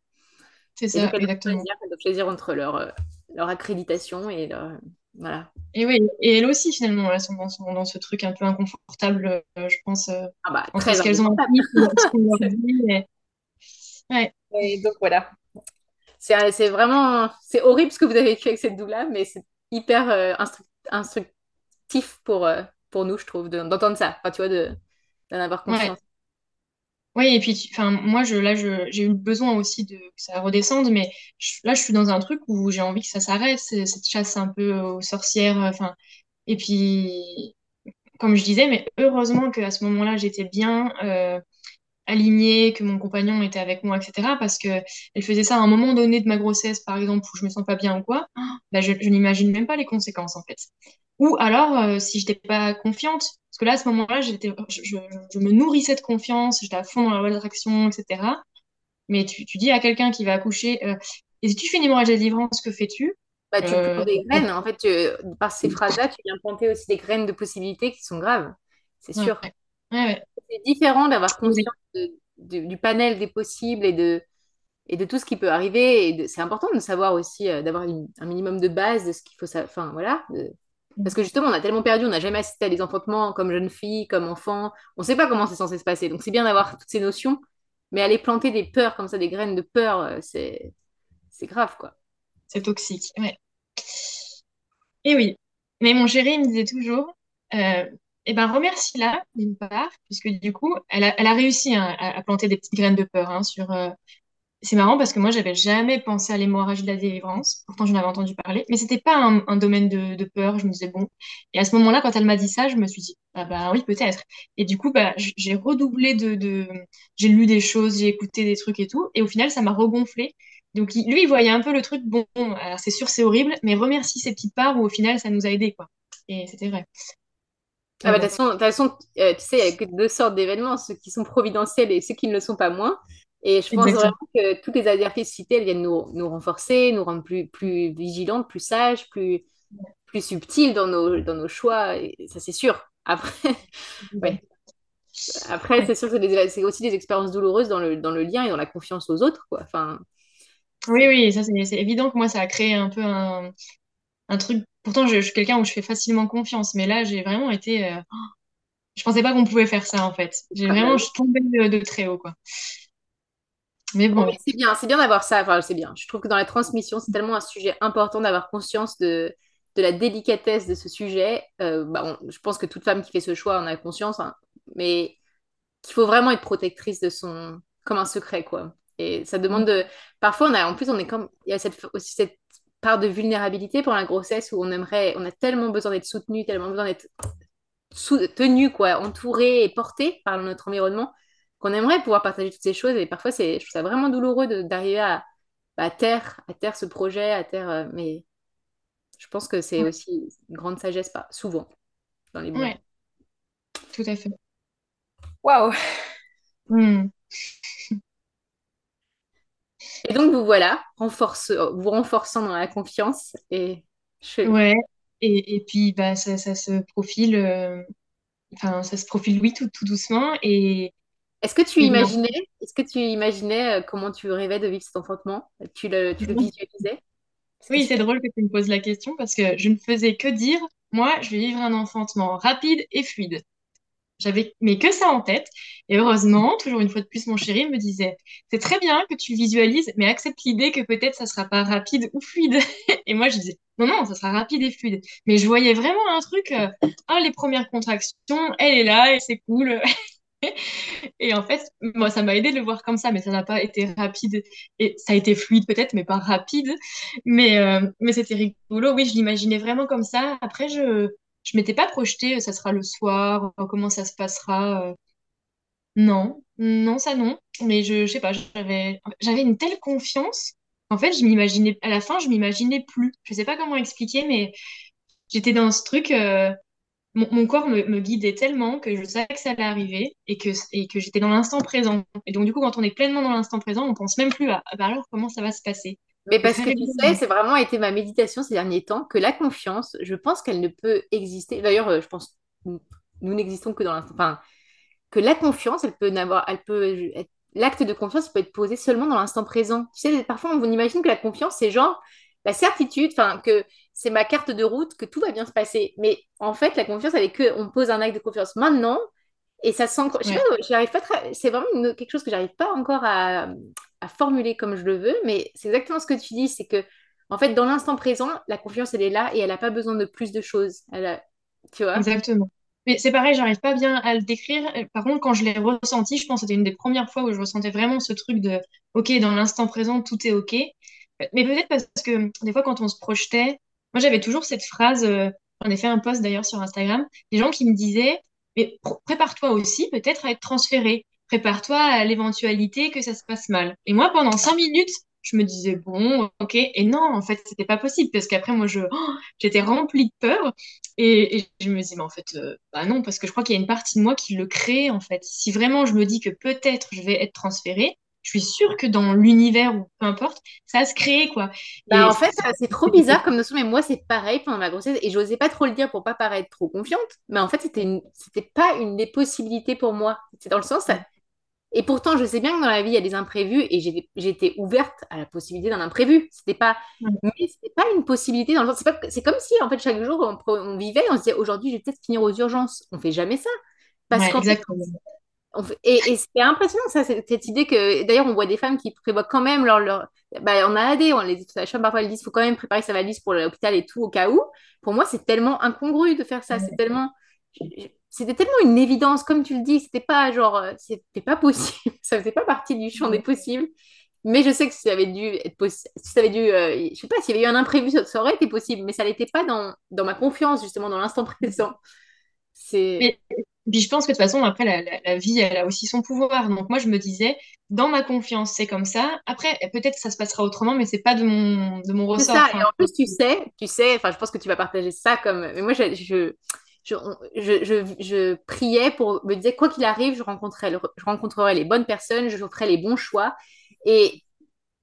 C'est ça, donc, exactement. Doivent choisir entre leur, leur accréditation et leur... Voilà. Et oui, et elles aussi, finalement, elles sont dans, dans ce truc un peu inconfortable, je pense, ah bah, entre ce qu'elles ont appris, Ouais. Et donc voilà, c'est vraiment c'est horrible ce que vous avez vécu avec cette doula, mais c'est hyper euh, instructif pour, euh, pour nous, je trouve, d'entendre ça. Enfin, tu vois, d'en avoir conscience. Oui, et puis, enfin, moi, je, là, j'ai eu besoin aussi de que ça redescende, mais là, je suis dans un truc où j'ai envie que ça s'arrête, cette chasse un peu aux sorcières, enfin, et puis, comme je disais, mais heureusement qu'à ce moment-là, j'étais bien, euh, alignée, que mon compagnon était avec moi, etc. Parce que elle faisait ça à un moment donné de ma grossesse, par exemple, où je me sens pas bien ou quoi. Bah, je, n'imagine même pas les conséquences, en fait. Ou alors, euh, si j'étais pas confiante, que là, à ce moment-là, j'étais, je, me nourrissais de confiance, j'étais à fond dans la loi d'attraction, etc. Mais tu, dis à quelqu'un qui va accoucher, euh, et si tu fais une hémorragie de délivrance, que fais-tu? Bah, tu euh... des graines. En fait, par ces phrases-là, tu viens planter aussi des graines de possibilités qui sont graves. C'est sûr. Ouais, c'est différent d'avoir conscience du panel des possibles et de, et de tout ce qui peut arriver. Et c'est important de savoir aussi, euh, d'avoir un minimum de base de ce qu'il faut savoir. Enfin, voilà. Parce que justement, on a tellement perdu, on n'a jamais assisté à des enfantements comme jeune fille, comme enfant. On ne sait pas comment c'est censé se passer. Donc, c'est bien d'avoir toutes ces notions. Mais aller planter des peurs comme ça, des graines de peur, euh, c'est grave, quoi. C'est toxique, ouais. Et oui. Mais mon chéri, me disait toujours, euh, eh ben, remercie-la, d'une part, puisque du coup, elle a, elle a réussi hein, à, planter des petites graines de peur hein, sur, euh, c'est marrant parce que moi, j'avais jamais pensé à l'hémorragie de la délivrance. Pourtant, j'en avais entendu parler. Mais c'était pas un, domaine de, peur. Je me disais, bon. Et à ce moment-là, quand elle m'a dit ça, je me suis dit, ah bah oui, peut-être. Et du coup, bah, j'ai redoublé de, J'ai lu des choses, j'ai écouté des trucs et tout. Et au final, ça m'a regonflé. Donc, lui, il voyait un peu le truc, bon, alors c'est sûr, c'est horrible, mais remercie ces petites parts où au final, ça nous a aidés, quoi. Et c'était vrai. Ah bah, de toute façon, euh, tu sais, il y a que deux sortes d'événements, ceux qui sont providentiels et ceux qui ne le sont pas moins. Et je pense vraiment que toutes les adversités, elles viennent nous, nous, renforcer, nous rendre plus, plus vigilantes, plus sages, plus, plus subtiles dans nos, dans nos choix. Et ça, c'est sûr. Après, ouais. Après c'est sûr que c'est aussi des expériences douloureuses dans le, dans le lien et dans la confiance aux autres. Quoi. Enfin, oui, oui, ça c'est évident que moi, ça a créé un peu un, un truc. Pourtant, je, suis quelqu'un où je fais facilement confiance, mais là, j'ai vraiment été. Euh... Je pensais pas qu'on pouvait faire ça, en fait. J'ai ah, vraiment, je suis tombée de, de très haut, quoi. Mais bon. c'est bien, c'est bien d'avoir ça. C'est bien. Je trouve que dans la transmission, c'est tellement un sujet important d'avoir conscience de, la délicatesse de ce sujet. Euh, bah, je pense que toute femme qui fait ce choix en a conscience, hein. mais qu'il faut vraiment être protectrice de son. comme un secret, quoi. Et ça demande de. Parfois, on a, en plus, on est comme. Il y a cette, aussi cette part de vulnérabilité pour la grossesse où on aimerait. On a tellement besoin d'être soutenu, tellement besoin d'être tenu, quoi, entouré et porté par notre environnement qu'on aimerait pouvoir partager toutes ces choses. Et parfois, c'est, je trouve ça vraiment douloureux d'arriver à, bah, à, terre, à terre ce projet, à terre. Euh, mais je pense que c'est aussi une grande sagesse, pas souvent, dans les moments. Tout à fait. Waouh! Hmm. Et donc, vous voilà, renforce, vous renforçant dans la confiance. Et je... Ouais, et, et puis bah, ça, ça se profile, euh, enfin, ça se profile, oui, tout, tout doucement. Et, est-ce que tu imaginais, est-ce que tu imaginais euh, comment tu rêvais de vivre cet enfantement? Tu le, tu le visualisais? Oui, c'est drôle que tu me poses la question parce que je ne faisais que dire, moi, je vais vivre un enfantement rapide et fluide. J'avais mais que ça en tête. Et heureusement, toujours une fois de plus, mon chéri me disait, c'est très bien que tu visualises, mais accepte l'idée que peut-être ça sera pas rapide ou fluide. et moi, je disais, non, non, ça sera rapide et fluide. Mais je voyais vraiment un truc, euh, ah, les premières contractions, elle est là et c'est cool. Et en fait, moi, ça m'a aidé de le voir comme ça, mais ça n'a pas été rapide. Et ça a été fluide peut-être, mais pas rapide. Mais, euh, mais c'était rigolo. Oui, je l'imaginais vraiment comme ça. Après, je je m'étais pas projetée, ça sera le soir, comment ça se passera. Euh. Non, non, ça non. Mais je, je sais pas, j'avais une telle confiance. En fait, je m'imaginais, à la fin, je m'imaginais plus. Je sais pas comment expliquer, mais j'étais dans ce truc. Euh, mon, corps me, guidait tellement que je savais que ça allait arriver et que, et que j'étais dans l'instant présent. Et donc, du coup, quand on est pleinement dans l'instant présent, on pense même plus à bah alors comment ça va se passer. Mais parce que tu sais, c'est vraiment été ma méditation ces derniers temps que la confiance, je pense qu'elle ne peut exister. D'ailleurs, euh, je pense nous n'existons que dans l'instant. Enfin, que la confiance, elle peut n'avoir, elle peut l'acte de confiance peut être posé seulement dans l'instant présent. Tu sais, parfois on imagine que la confiance, c'est genre la certitude, enfin que c'est ma carte de route, que tout va bien se passer. Mais en fait, la confiance, elle est que on pose un acte de confiance maintenant et ça sent. Je sais pas, c'est vraiment quelque chose que j'arrive pas encore à, formuler comme je le veux, mais c'est exactement ce que tu dis, c'est que en fait, dans l'instant présent, la confiance, elle est là et elle n'a pas besoin de plus de choses. Elle Tu vois? Exactement. Mais c'est pareil, j'arrive pas bien à le décrire. Par contre, quand je l'ai ressenti, je pense que c'était une des premières fois où je ressentais vraiment ce truc de OK, dans l'instant présent, tout est OK. Mais peut-être parce que des fois, quand on se projetait, moi, j'avais toujours cette phrase, euh, j'en ai fait un post d'ailleurs sur Instagram, des gens qui me disaient, mais prépare-toi aussi peut-être à être transféré, prépare-toi à l'éventualité que ça se passe mal. Et moi, pendant cinq minutes, je me disais, bon, ok, et non, en fait, c'était pas possible, parce qu'après, moi, je, oh, j'étais remplie de peur, et, je me disais, mais en fait, euh, bah non, parce que je crois qu'il y a une partie de moi qui le crée, en fait. Si vraiment je me dis que peut-être je vais être transférée, je suis sûre que dans l'univers ou peu importe, ça se crée quoi. Bah, en fait, c'est trop bizarre comme notion, mais moi c'est pareil pendant ma grossesse et j'osais pas trop le dire pour pas paraître trop confiante, mais en fait c'était une... c'était pas une des possibilités pour moi. C'est dans le sens, Et pourtant, je sais bien que dans la vie, il y a des imprévus et j'étais ouverte à la possibilité d'un imprévu. C'était pas, mais c'était pas une possibilité dans le C'est pas, c'est comme si en fait chaque jour on, on vivait, on se disait aujourd'hui je vais peut-être finir aux urgences. On fait jamais ça parce ouais, qu'en exactement. Et, et c'est impressionnant ça, cette idée que d'ailleurs on voit des femmes qui prévoient quand même leur, leur bah, en AD, on les sages-femmes parfois elles disent faut quand même préparer sa valise pour l'hôpital et tout au cas où. Pour moi, c'est tellement incongru de faire ça. C'est tellement c'était tellement une évidence, comme tu le dis, c'était pas genre, euh, c'était pas possible, ça faisait pas partie du champ des possibles. Mais je sais que ça avait dû être possible, si ça avait dû, euh, je sais pas, s'il y avait eu un imprévu, ça, aurait été possible, mais ça n'était pas dans, dans ma confiance, justement, dans l'instant présent. C'est. Puis je pense que de toute façon, après, la, la, vie, elle a aussi son pouvoir. Donc moi, je me disais, dans ma confiance, c'est comme ça. Après, peut-être que ça se passera autrement, mais c'est pas de mon, de mon ressort. C'est ça. Et en plus, tu sais, tu sais, enfin, je pense que tu vas partager ça comme. Mais moi, je, je je, je, priais pour me dire quoi qu'il arrive, je rencontrerai, je rencontrerai les bonnes personnes, je ferai les bons choix. Et,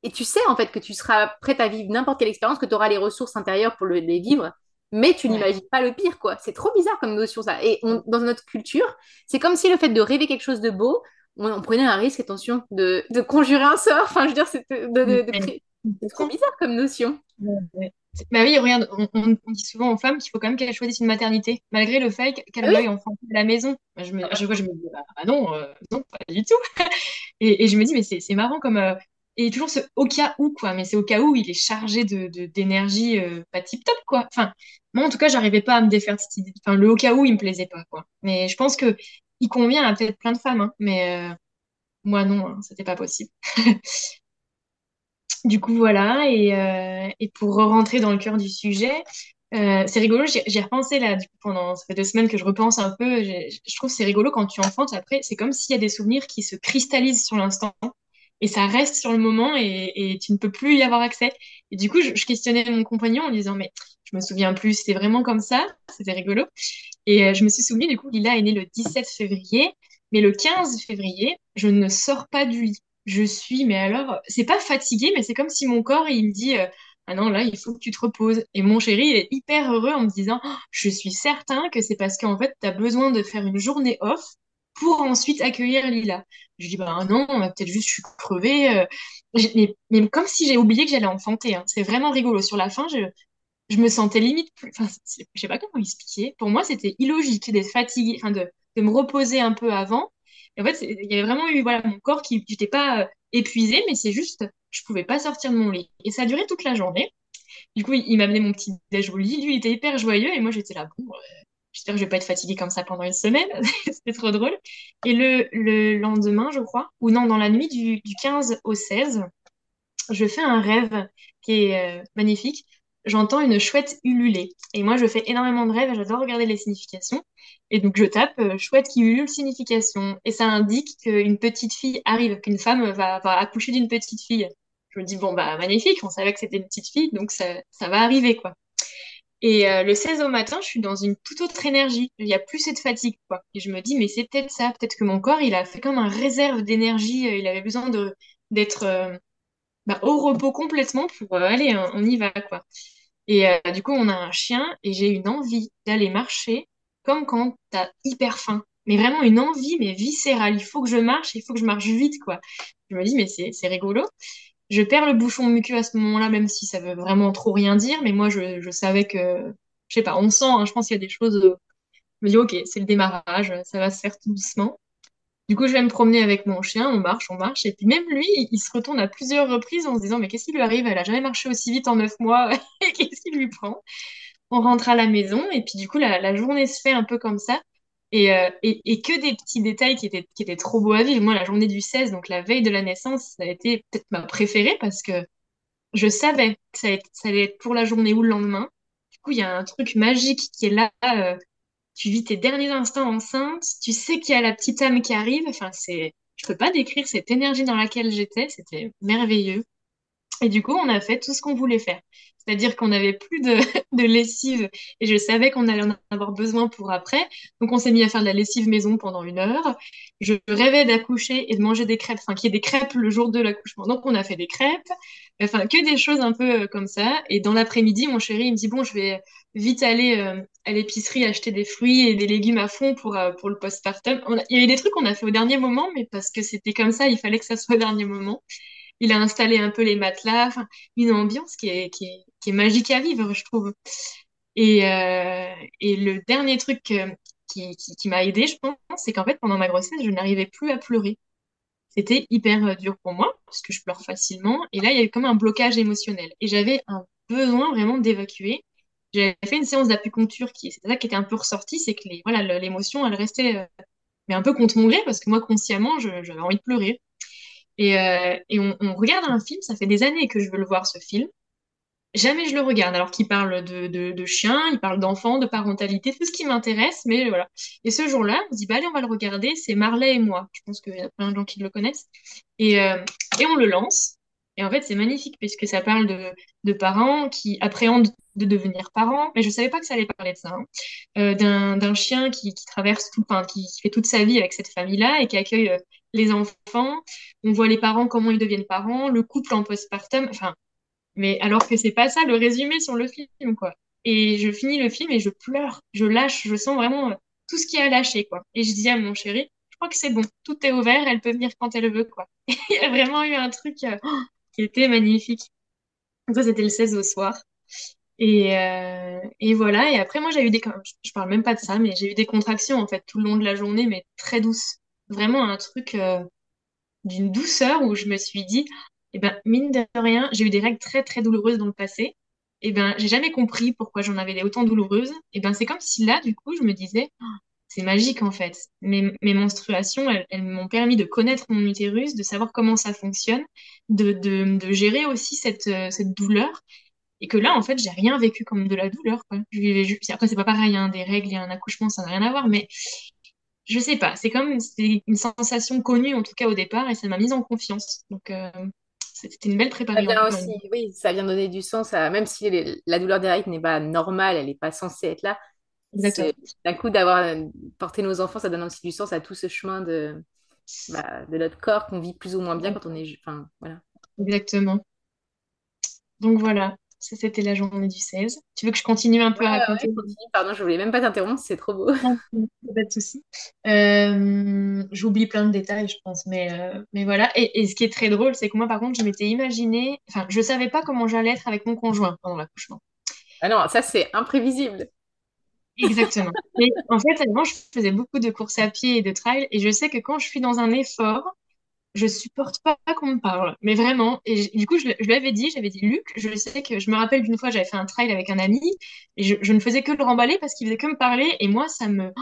et tu sais en fait que tu seras prête à vivre n'importe quelle expérience, que tu auras les ressources intérieures pour le, les vivre, mais tu n'imagines pas le pire, quoi. C'est trop bizarre comme notion, ça. Et dans notre culture, c'est comme si le fait de rêver quelque chose de beau, on, prenait un risque, attention, de, de, conjurer un sort. Enfin, je veux dire, c'est trop bizarre comme notion. Bah oui, regarde, on, dit souvent aux femmes qu'il faut quand même qu'elles choisissent une maternité, malgré le fait qu'elles veuillent enfanter à la maison. Je me, je, je me dis, bah, bah non, euh, non, pas du tout. et, et, je me dis, mais c'est marrant comme. Euh, et toujours ce au cas où, quoi. Mais c'est au cas où il est chargé de, d'énergie euh, pas tip-top, quoi. Enfin, moi, en tout cas, j'arrivais pas à me défaire de cette idée. Enfin, le au cas où, il me plaisait pas, quoi. Mais je pense que il convient à peut-être plein de femmes, hein, mais moi, non, hein, c'était pas possible. Du coup, voilà. Et, euh, et pour rentrer dans le cœur du sujet, euh, c'est rigolo, j'y ai repensé là, pendant, ça fait deux semaines que je repense un peu. Je trouve c'est rigolo quand tu enfantes, après, c'est comme s'il y a des souvenirs qui se cristallisent sur l'instant et ça reste sur le moment et, tu ne peux plus y avoir accès. Et du coup, je, questionnais mon compagnon en disant, mais je me souviens plus, c'était vraiment comme ça, c'était rigolo. Et euh, je me suis souvenu, du coup, Lila est née le 17 février, mais le 15 février, je ne sors pas du lit je suis, mais alors, c'est pas fatigué, mais c'est comme si mon corps, il me dit, euh, ah non, là, il faut que tu te reposes. Et mon chéri, est hyper heureux en me disant, oh, je suis certain que c'est parce qu'en fait, tu as besoin de faire une journée off pour ensuite accueillir Lila. Je dis, bah non, peut-être juste je suis crevée. Euh. mais, comme si j'ai oublié que j'allais enfanter. Hein. C'est vraiment rigolo. Sur la fin, je, je me sentais limite plus. Enfin, je sais pas comment expliquer. Pour moi, c'était illogique d'être fatiguée, de, de me reposer un peu avant en fait, il y avait vraiment eu voilà, mon corps qui n'était pas euh, épuisé, mais c'est juste, je pouvais pas sortir de mon lit. Et ça a duré toute la journée. Du coup, il, m'a amené mon petit déj au lit. Lui, il était hyper joyeux et moi, j'étais là, bon, euh, j'espère que je vais pas être fatiguée comme ça pendant une semaine. C'était trop drôle. Et le, le, lendemain, je crois, ou non, dans la nuit du, du 15 au 16, je fais un rêve qui est euh, magnifique j'entends une chouette ululer. Et moi, je fais énormément de rêves, j'adore regarder les significations. Et donc, je tape euh, chouette qui ulule signification. Et ça indique qu'une petite fille arrive, qu'une femme va, accoucher d'une petite fille. Je me dis, bon, bah, magnifique, on savait que c'était une petite fille, donc ça, ça va arriver, quoi. Et euh, le 16 au matin, je suis dans une toute autre énergie. Il n'y a plus cette fatigue, quoi. Et je me dis, mais c'est peut-être ça. Peut-être que mon corps, il a fait comme un réserve d'énergie. Euh, il avait besoin de d'être bah, au repos complètement pour aller, on y va, quoi. Et euh, du coup, on a un chien et j'ai une envie d'aller marcher comme quand t'as hyper faim. Mais vraiment une envie, mais viscérale. Il faut que je marche, il faut que je marche vite, quoi. Je me dis, mais c'est rigolo. Je perds le bouchon muqueux à ce moment-là, même si ça veut vraiment trop rien dire. Mais moi, je, savais que, je sais pas, on sent, hein, je pense qu'il y a des choses. Je me dis, ok, c'est le démarrage, ça va se faire tout doucement. Du coup, je vais me promener avec mon chien, on marche, on marche, et puis même lui, il se retourne à plusieurs reprises en se disant, mais qu'est-ce qui lui arrive? Elle a jamais marché aussi vite en neuf mois, qu'est-ce qui lui prend? On rentre à la maison, et puis du coup, la, journée se fait un peu comme ça, et, euh, et, que des petits détails qui étaient, qui étaient trop beaux à vivre. Moi, la journée du 16, donc la veille de la naissance, ça a été peut-être ma préférée parce que je savais que ça allait, être, pour la journée ou le lendemain. Du coup, il y a un truc magique qui est là, euh, tu vis tes derniers instants enceinte, tu sais qu'il y a la petite âme qui arrive. Enfin, c'est, je peux pas décrire cette énergie dans laquelle j'étais. C'était merveilleux. Et du coup, on a fait tout ce qu'on voulait faire. C'est-à-dire qu'on n'avait plus de, lessive et je savais qu'on allait en avoir besoin pour après. Donc, on s'est mis à faire de la lessive maison pendant une heure. Je rêvais d'accoucher et de manger des crêpes, enfin, qu'il y ait des crêpes le jour de l'accouchement. Donc, on a fait des crêpes. Enfin, que des choses un peu euh, comme ça. Et dans l'après-midi, mon chéri, il me dit, bon, je vais vite aller euh, à l'épicerie acheter des fruits et des légumes à fond pour, euh, pour le postpartum. On Il y avait des trucs qu'on a fait au dernier moment, mais parce que c'était comme ça, il fallait que ça soit au dernier moment. Il a installé un peu les matelas, une ambiance qui est, qui est magique à vivre, je trouve. Et, euh, et le dernier truc euh, qui, qui, m'a aidé, je pense, c'est qu'en fait, pendant ma grossesse, je n'arrivais plus à pleurer. C'était hyper euh, dur pour moi, parce que je pleure facilement. Et là, il y avait comme un blocage émotionnel. Et j'avais un besoin vraiment d'évacuer. J'avais fait une séance d'acupuncture qui, c'est ça qui était un peu ressorti, c'est que les, voilà, l'émotion, elle restait mais un peu contre mon gré, parce que moi, consciemment, j'avais envie de pleurer. Et, et on, regarde un film, ça fait des années que je veux le voir, ce film. Jamais je le regarde, alors qu'il parle de, de, chiens, il parle d'enfants, de parentalité, tout ce qui m'intéresse, mais voilà. Et ce jour-là, on se dit, bah allez, on va le regarder, c'est Marley et moi. Je pense qu'il y a plein de gens qui le connaissent. Et, euh, on le lance. Et en fait, c'est magnifique, puisque ça parle de, parents qui appréhendent de devenir parents, mais je savais pas que ça allait parler de ça. Hein. Euh, d'un chien qui, traverse tout, qui, fait toute sa vie avec cette famille-là et qui accueille euh, les enfants. On voit les parents, comment ils deviennent parents, le couple en postpartum. Enfin, mais alors que c'est pas ça le résumé sur le film, quoi. Et je finis le film et je pleure, je lâche, je sens vraiment euh, tout ce qui a lâché, quoi. Et je dis à mon chéri, je crois que c'est bon, tout est ouvert, elle peut venir quand elle veut, quoi. il y a vraiment eu un truc euh, qui était magnifique. Ça, c'était le 16 au soir. Et, euh, et voilà. Et après, moi, j'ai eu des, je parle même pas de ça, mais j'ai eu des contractions, en fait, tout le long de la journée, mais très douces. Vraiment un truc d'une douceur où je me suis dit, et eh ben, mine de rien, j'ai eu des règles très, très douloureuses dans le passé. Et eh ben, j'ai jamais compris pourquoi j'en avais autant douloureuses. Et eh ben, c'est comme si là, du coup, je me disais, oh, c'est magique en fait. Mes, mes menstruations, elles, m'ont permis de connaître mon utérus, de savoir comment ça fonctionne, de, gérer aussi cette, euh, cette douleur. Et que là, en fait, j'ai rien vécu comme de la douleur. Je vivais. Après, c'est pas pareil, hein, des règles et un accouchement, ça n'a rien à voir, mais je sais pas, c'est comme une sensation connue en tout cas au départ et ça m'a mise en confiance. Donc, euh, c'était une belle préparation. Ça vient aussi, oui, ça vient donner du sens à, même si la douleur des règles n'est pas normale, elle n'est pas censée être là. D'un coup, d'avoir euh, porté nos enfants, ça donne aussi du sens à tout ce chemin de, bah, de notre corps qu'on vit plus ou moins bien quand on est. Enfin, voilà. Exactement. Donc voilà, ça, c'était la journée du 16. Tu veux que je continue un peu à raconter Pardon, je voulais même pas t'interrompre, c'est trop beau. pas de souci. Euh, J'oublie plein de détails, je pense, mais, euh, mais voilà. Et, et, ce qui est très drôle, c'est que moi, par contre, je m'étais imaginé, enfin, je savais pas comment j'allais être avec mon conjoint pendant l'accouchement. Ah non, ça, c'est imprévisible. Exactement. Et en fait, avant, je faisais beaucoup de courses à pied et de trail, et je sais que quand je suis dans un effort, je supporte pas qu'on me parle, mais vraiment. Et du coup, je, je lui avais dit, j'avais dit, Luc, je sais que je me rappelle d'une fois, j'avais fait un trail avec un ami et je, ne faisais que le remballer parce qu'il faisait que me parler et moi, ça me,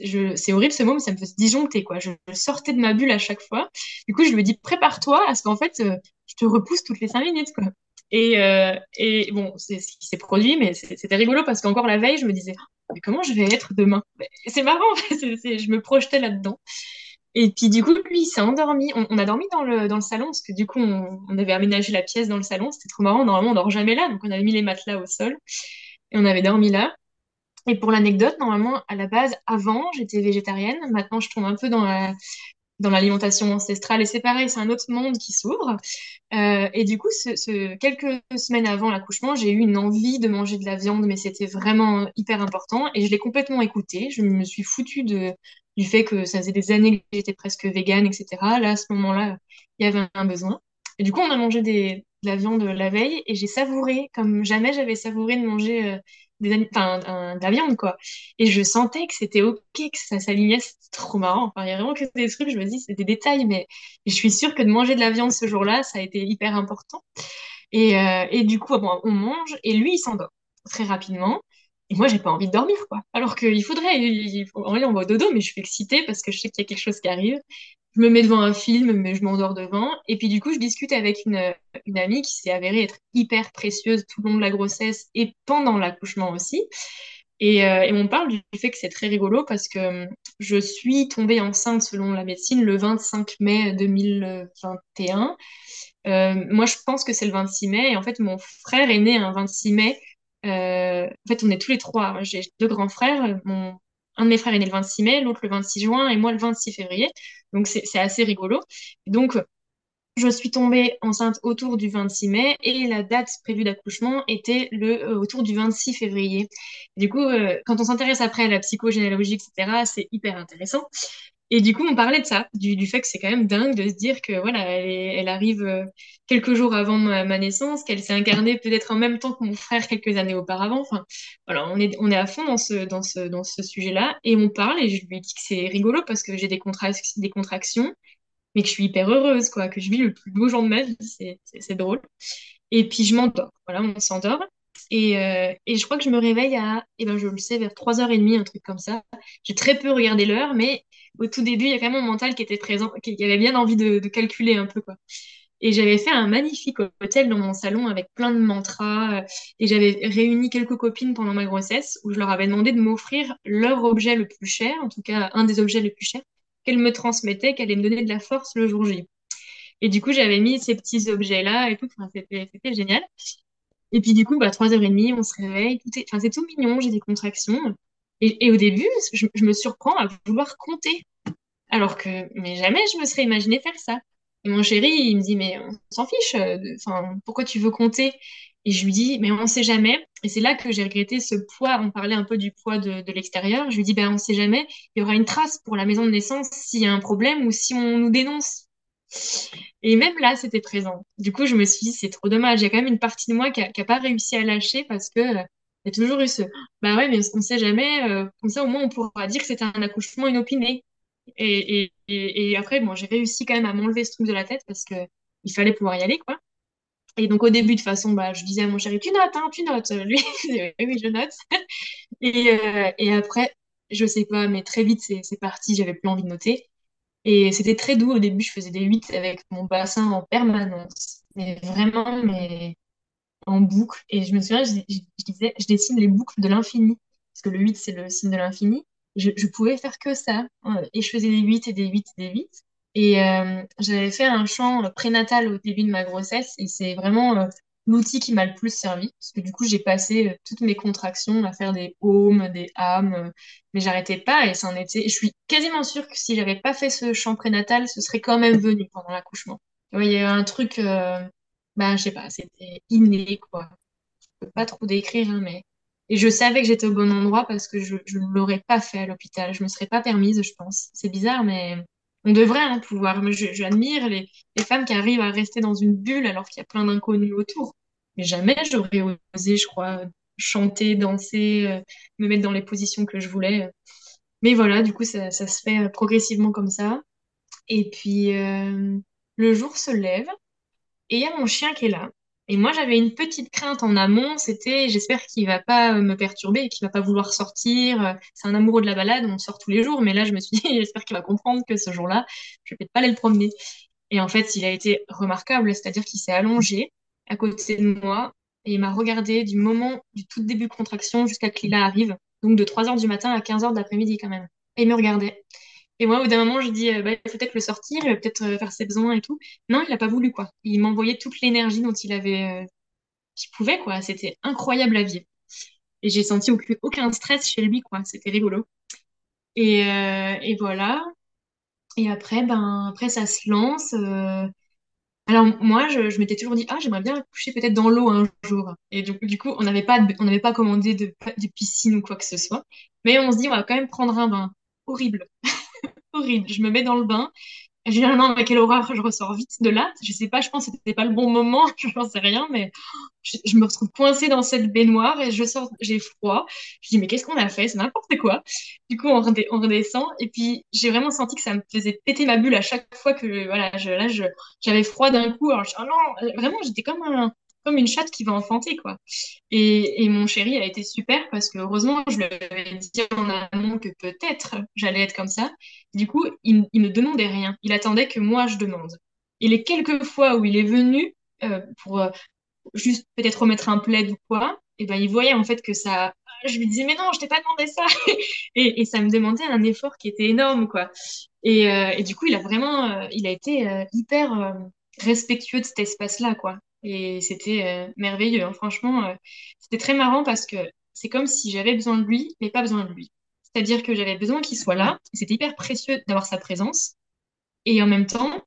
je, c'est horrible ce mot, mais ça me faisait disjoncter, quoi. Je, sortais de ma bulle à chaque fois. Du coup, je lui dis, prépare-toi à ce qu'en fait, euh, je te repousse toutes les cinq minutes, quoi. Et, euh, et bon, c'est ce qui s'est produit, mais c'était rigolo parce qu'encore la veille, je me disais, mais comment je vais être demain? C'est marrant, je me projetais là-dedans. Et puis du coup, lui, il s'est endormi. On, a dormi dans le, dans le salon, parce que du coup, on, avait aménagé la pièce dans le salon. C'était trop marrant. Normalement, on dort jamais là. Donc on avait mis les matelas au sol. Et on avait dormi là. Et pour l'anecdote, normalement, à la base, avant, j'étais végétarienne. Maintenant, je tombe un peu dans la, dans l'alimentation ancestrale. Et c'est pareil, c'est un autre monde qui s'ouvre. Euh, et du coup, ce, quelques semaines avant l'accouchement, j'ai eu une envie de manger de la viande, mais c'était vraiment hyper important. Et je l'ai complètement écouté. Je me suis foutue de, du fait que ça faisait des années que j'étais presque végane, etc. Là, à ce moment-là, il y avait un besoin. Et du coup, on a mangé des, de la viande la veille et j'ai savouré comme jamais j'avais savouré de manger euh, des, un, de la viande, quoi. Et je sentais que c'était OK, que ça s'alignait, c'était trop marrant. Enfin, il y a vraiment que des trucs, je me dis, c'est des détails, mais je suis sûre que de manger de la viande ce jour-là, ça a été hyper important. Et, euh, et du coup, bon, on mange et lui, il s'endort très rapidement. Et moi, j'ai pas envie de dormir, quoi. Alors qu'il faudrait, il, en vrai, on va au dodo, mais je suis excitée parce que je sais qu'il y a quelque chose qui arrive. Je me mets devant un film, mais je m'endors devant. Et puis, du coup, je discute avec une, une amie qui s'est avérée être hyper précieuse tout le long de la grossesse et pendant l'accouchement aussi. Et, euh, et, on parle du fait que c'est très rigolo parce que hum, je suis tombée enceinte selon la médecine le 25 mai 2021. Euh, moi, je pense que c'est le 26 mai. Et en fait, mon frère est né un 26 mai euh, en fait, on est tous les trois. J'ai deux grands frères. Mon, un de mes frères est né le 26 mai, l'autre le 26 juin et moi le 26 février. Donc, c'est assez rigolo. Donc, je suis tombée enceinte autour du 26 mai et la date prévue d'accouchement était le, euh, autour du 26 février. Du coup, euh, quand on s'intéresse après à la psychogénéalogie, etc., c'est hyper intéressant. Et du coup, on parlait de ça, du, fait que c'est quand même dingue de se dire que voilà, elle, arrive euh, quelques jours avant ma, naissance, qu'elle s'est incarnée peut-être en même temps que mon frère quelques années auparavant. Enfin, voilà, on est, on est à fond dans ce, dans ce, dans ce sujet-là et on parle et je lui dis que c'est rigolo parce que j'ai des, des contractions mais que je suis hyper heureuse, quoi, que je vis le plus beau jour de ma vie, c'est drôle. Et puis je m'endors, voilà, on s'endort. Et, euh, et, je crois que je me réveille à, eh ben, je le sais, vers 3h30, un truc comme ça. J'ai très peu regardé l'heure, mais au tout début, il y a quand même mon mental qui était présent, qui avait bien envie de, calculer un peu, quoi. Et j'avais fait un magnifique hôtel dans mon salon avec plein de mantras. Euh, et j'avais réuni quelques copines pendant ma grossesse où je leur avais demandé de m'offrir leur objet le plus cher, en tout cas un des objets les plus chers, qu'elle me transmettait, qu'elle allait me donner de la force le jour J. Et du coup, j'avais mis ces petits objets-là et tout. C'était génial. Et puis, du coup, bah, 3h30, on se réveille. Enfin, c'est tout mignon, j'ai des contractions. Et, au début, je, me surprends à vouloir compter. Alors que, mais jamais je me serais imaginé faire ça. Et mon chéri, il me dit, mais on s'en fiche. Euh, pourquoi tu veux compter? Et je lui dis, mais on ne sait jamais. Et c'est là que j'ai regretté ce poids. On parlait un peu du poids de, l'extérieur. Je lui dis, ben, on ne sait jamais. Il y aura une trace pour la maison de naissance s'il y a un problème ou si on nous dénonce. Et même là, c'était présent. Du coup, je me suis dit, c'est trop dommage. Il y a quand même une partie de moi qui n'a pas réussi à lâcher parce que euh, y a toujours eu ce, bah ouais, mais on ne sait jamais. Euh, comme ça, au moins, on pourra dire que c'était un accouchement inopiné. Et, et, et, après, bon, j'ai réussi quand même à m'enlever ce truc de la tête parce que il fallait pouvoir y aller, quoi. Et donc au début, de façon, bah, je disais à mon chéri, tu notes, hein, tu notes. Lui, oui, je note. Et, euh, et après, je sais pas, mais très vite, c'est parti, j'avais plus envie de noter. Et c'était très doux. Au début, je faisais des 8 avec mon bassin en permanence. Mais vraiment, mais en boucle. Et je me souviens, je, disais, je dessine les boucles de l'infini. Parce que le 8, c'est le signe de l'infini. Je, pouvais faire que ça. Et je faisais des 8 et des 8 et des 8. Et euh, j'avais fait un chant prénatal au début de ma grossesse et c'est vraiment euh, l'outil qui m'a le plus servi parce que du coup j'ai passé euh, toutes mes contractions à faire des ohms, des âmes, mais j'arrêtais pas et ça en était. Je suis quasiment sûre que si j'avais pas fait ce chant prénatal, ce serait quand même venu pendant l'accouchement. Il y a un truc, ben je sais pas, c'était inné quoi. Je peux pas trop décrire, hein, mais et je savais que j'étais au bon endroit parce que je ne l'aurais pas fait à l'hôpital. Je me serais pas permise, je pense. C'est bizarre, mais on devrait hein, pouvoir. J'admire les, femmes qui arrivent à rester dans une bulle alors qu'il y a plein d'inconnus autour. Mais jamais j'aurais osé, je crois, chanter, danser, euh, me mettre dans les positions que je voulais. Mais voilà, du coup, ça, se fait euh, progressivement comme ça. Et puis, euh, le jour se lève et il y a mon chien qui est là. Et moi, j'avais une petite crainte en amont, c'était j'espère qu'il va pas me perturber qu'il va pas vouloir sortir. C'est un amoureux de la balade, on sort tous les jours, mais là, je me suis dit j'espère qu'il va comprendre que ce jour-là, je vais peut-être pas aller le promener. Et en fait, il a été remarquable, c'est-à-dire qu'il s'est allongé à côté de moi et il m'a regardé du moment du tout début de contraction jusqu'à que Lila arrive, donc de 3 heures du matin à 15 heures de l'après-midi quand même. Et il me regardait. Et moi, au d'un moment, je dis, euh, bah, il faut peut-être le sortir, il va peut-être euh, faire ses besoins et tout. Non, il n'a pas voulu, quoi. Il m'envoyait toute l'énergie dont il avait, euh, qu'il pouvait, quoi. C'était incroyable à vivre. Et j'ai senti aucun, aucun stress chez lui, quoi. C'était rigolo. Et, et voilà. Et après, ben, après, ça se lance. Alors, moi, je, m'étais toujours dit, ah, j'aimerais bien coucher peut-être dans l'eau un jour. Et coup, du coup on n'avait pas, on n'avait pas commandé de, de piscine ou quoi que ce soit. Mais on se dit, on va quand même prendre un bain. Horrible horrible. Je me mets dans le bain. Généralement, avec quelle horreur, je ressors vite de là. Je sais pas, je pense que c'était pas le bon moment, je n'en sais rien, mais je, me retrouve coincée dans cette baignoire et je sors, j'ai froid. Je dis, mais qu'est-ce qu'on a fait? C'est n'importe quoi. Du coup, on, redescend et puis j'ai vraiment senti que ça me faisait péter ma bulle à chaque fois que, voilà, je, là, j'avais froid d'un coup. Alors, je, oh non, vraiment, j'étais comme une chatte qui va enfanter, quoi. Et, et mon chéri a été super parce que heureusement, je lui avais dit en amont que peut-être j'allais être comme ça. Du coup, il, ne demandait rien. Il attendait que moi je demande. Et les quelques fois où il est venu euh, pour euh, juste peut-être remettre un plaid ou quoi, et eh ben il voyait en fait que ça. Je lui disais mais non, je t'ai pas demandé ça. et, ça me demandait un effort qui était énorme quoi. Et, euh, du coup, il a vraiment, il a été hyper respectueux de cet espace-là quoi. Et c'était merveilleux, hein. franchement. C'était très marrant parce que c'est comme si j'avais besoin de lui, mais pas besoin de lui. C'est-à-dire que j'avais besoin qu'il soit là. C'était hyper précieux d'avoir sa présence. Et en même temps,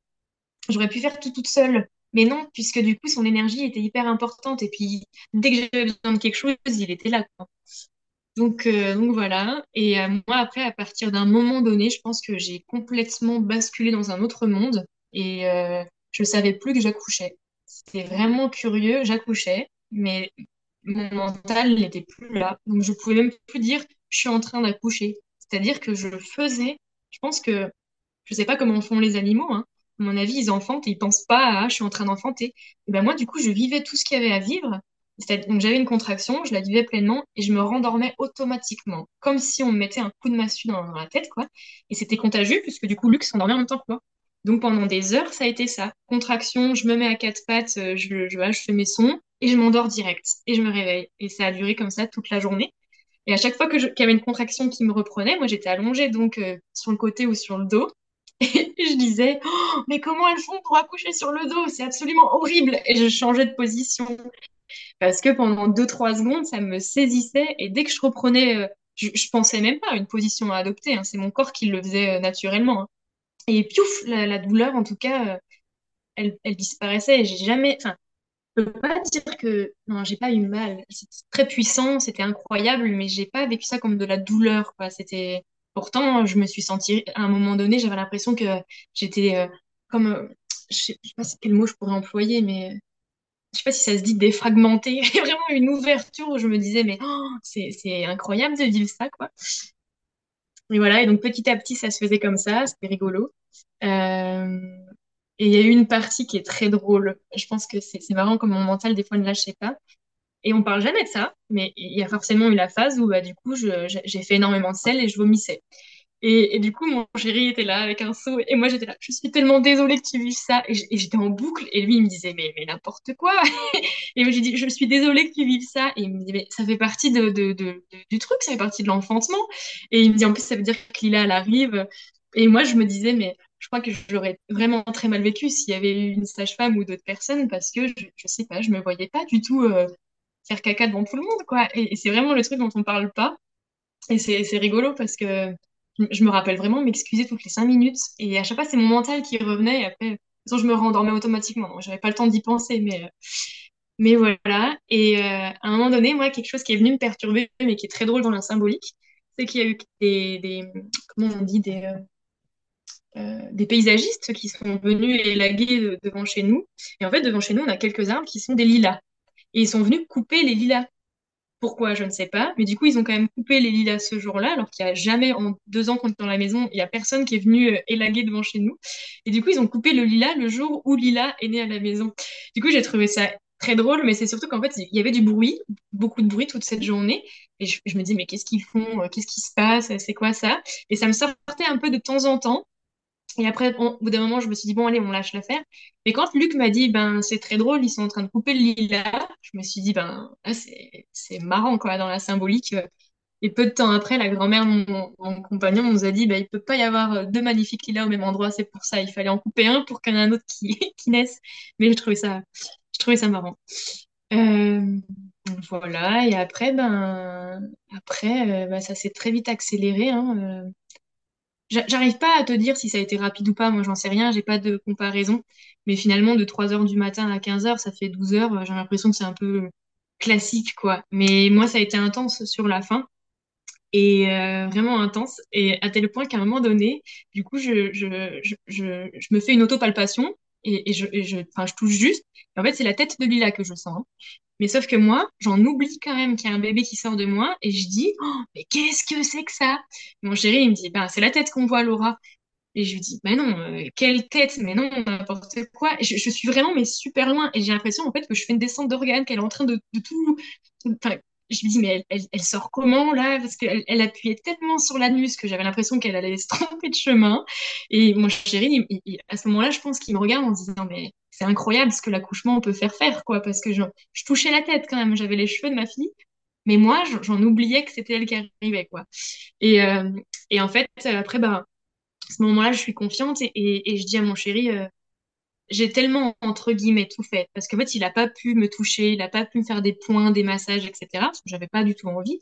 j'aurais pu faire tout toute seule. Mais non, puisque du coup, son énergie était hyper importante. Et puis, dès que j'avais besoin de quelque chose, il était là. Donc, euh, donc voilà. Et euh, moi, après, à partir d'un moment donné, je pense que j'ai complètement basculé dans un autre monde. Et euh, je savais plus que j'accouchais. C'était vraiment curieux. J'accouchais, mais mon mental n'était plus là. Donc, je pouvais même plus dire je suis en train d'accoucher. C'est-à-dire que je faisais. Je pense que je sais pas comment font les animaux, hein, à mon avis, ils enfantent et ils pensent pas à je suis en train d'enfanter. Et ben moi, du coup, je vivais tout ce qu'il y avait à vivre. Donc j'avais une contraction, je la vivais pleinement et je me rendormais automatiquement, comme si on me mettait un coup de massue dans, la tête, quoi. Et c'était contagieux puisque du coup, Luc s'endormait en même temps que moi. Donc pendant des heures, ça a été ça. Contraction, je me mets à quatre pattes, euh, je, je fais mes sons et je m'endors direct et je me réveille. Et ça a duré comme ça toute la journée. Et à chaque fois qu'il y avait une contraction qui me reprenait, moi j'étais allongée donc euh, sur le côté ou sur le dos. Et je disais, oh, mais comment elles font pour accoucher sur le dos? C'est absolument horrible. Et je changeais de position. Parce que pendant 2-3 secondes, ça me saisissait. Et dès que je reprenais, euh, je, je pensais même pas à une position à adopter. Hein. C'est mon corps qui le faisait euh, naturellement. Hein. Et piouf, la, douleur, en tout cas, elle, elle, disparaissait. Et j'ai jamais. Peux pas dire que. Non, j'ai pas eu mal. C'était très puissant, c'était incroyable, mais j'ai pas vécu ça comme de la douleur. C'était Pourtant, je me suis sentie, à un moment donné, j'avais l'impression que j'étais euh, comme, euh, je sais, sais pas quel mot je pourrais employer, mais je sais pas si ça se dit défragmenté. Il y a vraiment une ouverture où je me disais, mais oh, c'est incroyable de vivre ça, quoi. Et voilà, et donc petit à petit, ça se faisait comme ça, c'était rigolo. Euh, et il y a eu une partie qui est très drôle. Je pense que c'est marrant comme mon mental, des fois, ne lâchait pas. Et on parle jamais de ça, mais il y a forcément eu la phase où bah, du coup j'ai fait énormément de sel et je vomissais. Et, du coup, mon chéri était là avec un seau et moi j'étais là, je suis tellement désolée que tu vives ça. Et j'étais en boucle et lui il me disait, mais, mais n'importe quoi. et moi j'ai dit, je suis désolée que tu vives ça. Et il me dit, mais ça fait partie de, du truc, ça fait partie de l'enfantement. Et il me dit, en plus, ça veut dire que Lila elle arrive. Et moi je me disais, mais je crois que j'aurais vraiment très mal vécu s'il y avait eu une sage-femme ou d'autres personnes parce que je, je sais pas, je me voyais pas du tout. Euh, faire caca devant tout le monde, quoi. Et, c'est vraiment le truc dont on parle pas. Et c'est rigolo parce que je me rappelle vraiment m'excuser toutes les cinq minutes. Et à chaque fois, c'est mon mental qui revenait. Et après, de toute façon, je me rendormais automatiquement. Donc, j'avais pas le temps d'y penser. Mais, mais voilà. Et euh, à un moment donné, moi, quelque chose qui est venu me perturber, mais qui est très drôle dans la symbolique, c'est qu'il y a eu des, comment on dit, des, euh, euh, des paysagistes qui sont venus élaguer devant chez nous. Et en fait, devant chez nous, on a quelques arbres qui sont des lilas. Et ils sont venus couper les lilas. Pourquoi, je ne sais pas. Mais du coup, ils ont quand même coupé les lilas ce jour-là, alors qu'il n'y a jamais, en deux ans qu'on est dans la maison, il n'y a personne qui est venu euh, élaguer devant chez nous. Et du coup, ils ont coupé le lilas le jour où Lila est né à la maison. Du coup, j'ai trouvé ça très drôle, mais c'est surtout qu'en fait, il y avait du bruit, beaucoup de bruit toute cette journée. Et je, je me dis, mais qu'est-ce qu'ils font? Qu'est-ce qui se passe? C'est quoi ça? Et ça me sortait un peu de temps en temps. Et après, au bout d'un moment, je me suis dit, bon, allez, on lâche l'affaire. Mais quand Luc m'a dit, ben, c'est très drôle, ils sont en train de couper le lilas, je me suis dit, ben, c'est marrant, quoi, dans la symbolique. Et peu de temps après, la grand-mère de mon, compagnon nous a dit, ben, il peut pas y avoir deux magnifiques lilas au même endroit, c'est pour ça, il fallait en couper un pour qu'il y en ait un autre qui, qui naisse. Mais je trouvais ça, je trouvais ça marrant. Euh, voilà, et après, ben, après, euh, ben, ça s'est très vite accéléré. Hein, euh, J'arrive pas à te dire si ça a été rapide ou pas, moi j'en sais rien, j'ai pas de comparaison. Mais finalement, de 3h du matin à 15h, ça fait 12 heures, j'ai l'impression que c'est un peu classique, quoi. Mais moi, ça a été intense sur la fin, et euh, vraiment intense, et à tel point qu'à un moment donné, du coup, je, me fais une autopalpation, et, et je, touche juste. en fait, c'est la tête de Lila que je sens. Hein. Mais sauf que moi, j'en oublie quand même qu'il y a un bébé qui sort de moi et je dis, oh, mais qu'est-ce que c'est que ça? Mon chéri, il me dit, bah, c'est la tête qu'on voit, Laura. Et je lui dis, mais non, euh, quelle tête? Mais non, n'importe quoi. je, suis vraiment mais super loin et j'ai l'impression en fait que je fais une descente d'organes, qu'elle est en train de, tout. Je me dis, mais elle, sort comment là? Parce qu'elle elle appuyait tellement sur l'anus que j'avais l'impression qu'elle allait se tromper de chemin. Et mon chéri, à ce moment-là, je pense qu'il me regarde en se disant, mais c'est incroyable ce que l'accouchement peut faire faire, quoi. Parce que je, touchais la tête quand même, j'avais les cheveux de ma fille. Mais moi, j'en oubliais que c'était elle qui arrivait, quoi. Et, euh, et en fait, après, bah, à ce moment-là, je suis confiante et, et, je dis à mon chéri, euh, j'ai tellement, entre guillemets, tout fait. Parce qu'en fait, il n'a pas pu me toucher, il n'a pas pu me faire des points, des massages, etc. Parce que j'avais pas du tout envie.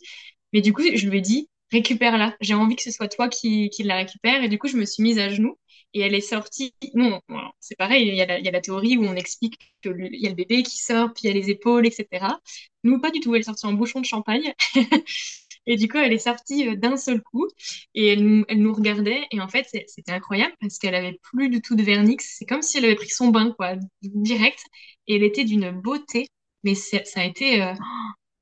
Mais du coup, je lui ai dit, récupère-la. J'ai envie que ce soit toi qui, la récupère. Et du coup, je me suis mise à genoux. Et elle est sortie. Non, c'est pareil, il y, il y, a la, théorie où on explique qu'il y a le bébé qui sort, puis il y a les épaules, etc. Nous, pas du tout. Elle est sortie en bouchon de champagne. et du coup, elle est sortie euh, d'un seul coup et elle, nous regardait. Et en fait, c'était incroyable parce qu'elle avait plus du tout de vernix. C'est comme si elle avait pris son bain, quoi, direct. Et elle était d'une beauté. Mais ça a été. Euh,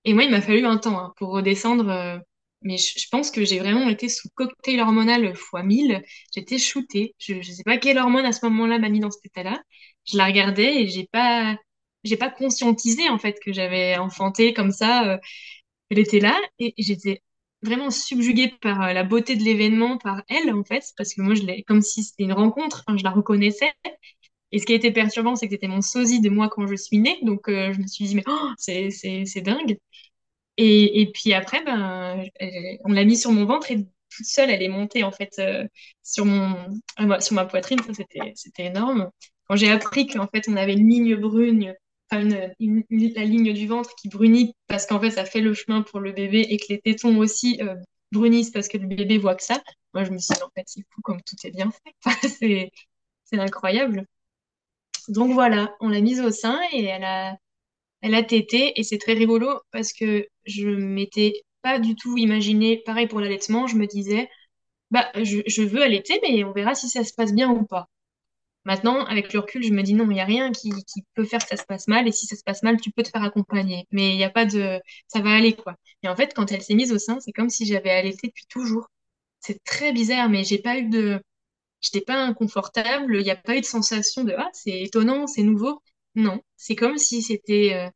et moi, il m'a fallu un temps hein, pour redescendre. Euh, mais je, pense que j'ai vraiment été sous cocktail hormonal x 1000. J'étais shootée. Je ne sais pas quelle hormone à ce moment-là m'a mis dans cet état-là. Je la regardais et j'ai pas, pas conscientisé en fait que j'avais enfanté comme ça. Elle était là et j'étais vraiment subjuguée par euh, la beauté de l'événement, par elle en fait, parce que moi je l'ai comme si c'était une rencontre. Je la reconnaissais. Et ce qui a été perturbant, c'est que c'était mon sosie de moi quand je suis née. Donc, euh, je me suis dit, mais oh, c'est, c'est, c'est dingue. Et, et puis après, ben, on l'a mis sur mon ventre et toute seule, elle est montée en fait euh, sur mon sur ma poitrine. C'était c'était énorme. Quand j'ai appris qu'en fait, on avait une ligne brune, la ligne du ventre qui brunit parce qu'en fait, ça fait le chemin pour le bébé et que les tétons aussi euh, brunissent parce que le bébé voit que ça. Moi, je me suis dit, en fait, c'est fou comme tout est bien fait. c'est c'est incroyable. Donc voilà, on l'a mise au sein et elle a elle a tété et c'est très rigolo parce que je m'étais pas du tout imaginé, pareil pour l'allaitement, je me disais, bah, je, veux allaiter, mais on verra si ça se passe bien ou pas. Maintenant, avec le recul, je me dis non, il n'y a rien qui, peut faire que ça se passe mal, et si ça se passe mal, tu peux te faire accompagner. Mais il n'y a pas de. Ça va aller, quoi. Et en fait, quand elle s'est mise au sein, c'est comme si j'avais allaité depuis toujours. C'est très bizarre, mais j'ai pas eu de. J'étais pas inconfortable, il n'y a pas eu de sensation de Ah, c'est étonnant, c'est nouveau. Non, c'est comme si c'était euh,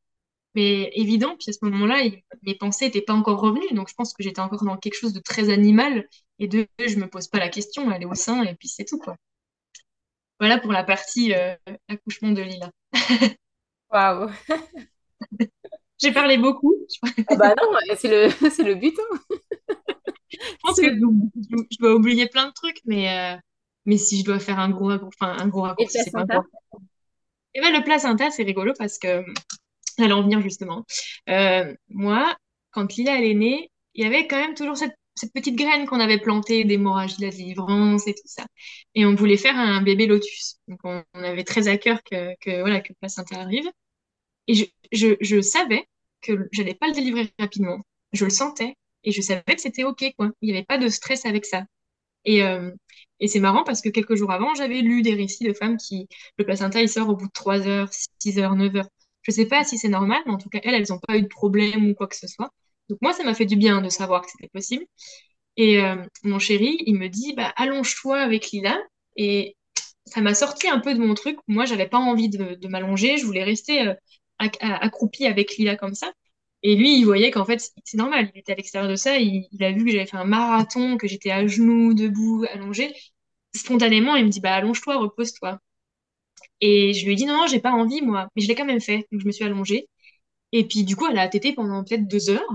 mais évident. Puis à ce moment-là, mes pensées n'étaient pas encore revenues. Donc je pense que j'étais encore dans quelque chose de très animal. Et de je me pose pas la question, elle est au sein et puis c'est tout, quoi. Voilà pour la partie euh, accouchement de Lila. Waouh! J'ai parlé beaucoup. Ah bah non, c'est le, c'est le but. Hein. je pense que je dois oublier plein de trucs, mais, euh, mais si je dois faire un gros, enfin, un gros raccourci, c'est pas et ben, le placenta, c'est rigolo parce que, j'allais en venir justement. Euh, moi, quand Lila elle est née, il y avait quand même toujours cette, cette petite graine qu'on avait plantée d'hémorragie de la délivrance et tout ça. Et on voulait faire un bébé lotus. Donc on, avait très à cœur que, que, voilà, que placenta arrive. Et je, je, je savais que j'allais pas le délivrer rapidement. Je le sentais. Et je savais que c'était OK, quoi. Il n'y avait pas de stress avec ça. Et, euh, et c'est marrant parce que quelques jours avant, j'avais lu des récits de femmes qui, le placenta, il sort au bout de 3 heures, 6 heures, 9 heures. Je sais pas si c'est normal, mais en tout cas, elles, elles n'ont pas eu de problème ou quoi que ce soit. Donc moi, ça m'a fait du bien de savoir que c'était possible. Et euh, mon chéri, il me dit, bah, allonge-toi avec Lila. Et ça m'a sorti un peu de mon truc. Moi, j'avais pas envie de, m'allonger. Je voulais rester euh, accroupie avec Lila comme ça. Et lui, il voyait qu'en fait, c'est normal. Il était à l'extérieur de ça. Il, il a vu que j'avais fait un marathon, que j'étais à genoux, debout, allongée. Spontanément, il me dit, bah, allonge-toi, repose-toi. Et je lui ai dit, non, j'ai pas envie, moi. Mais je l'ai quand même fait. Donc, je me suis allongée. Et puis, du coup, elle a tété pendant peut-être deux heures.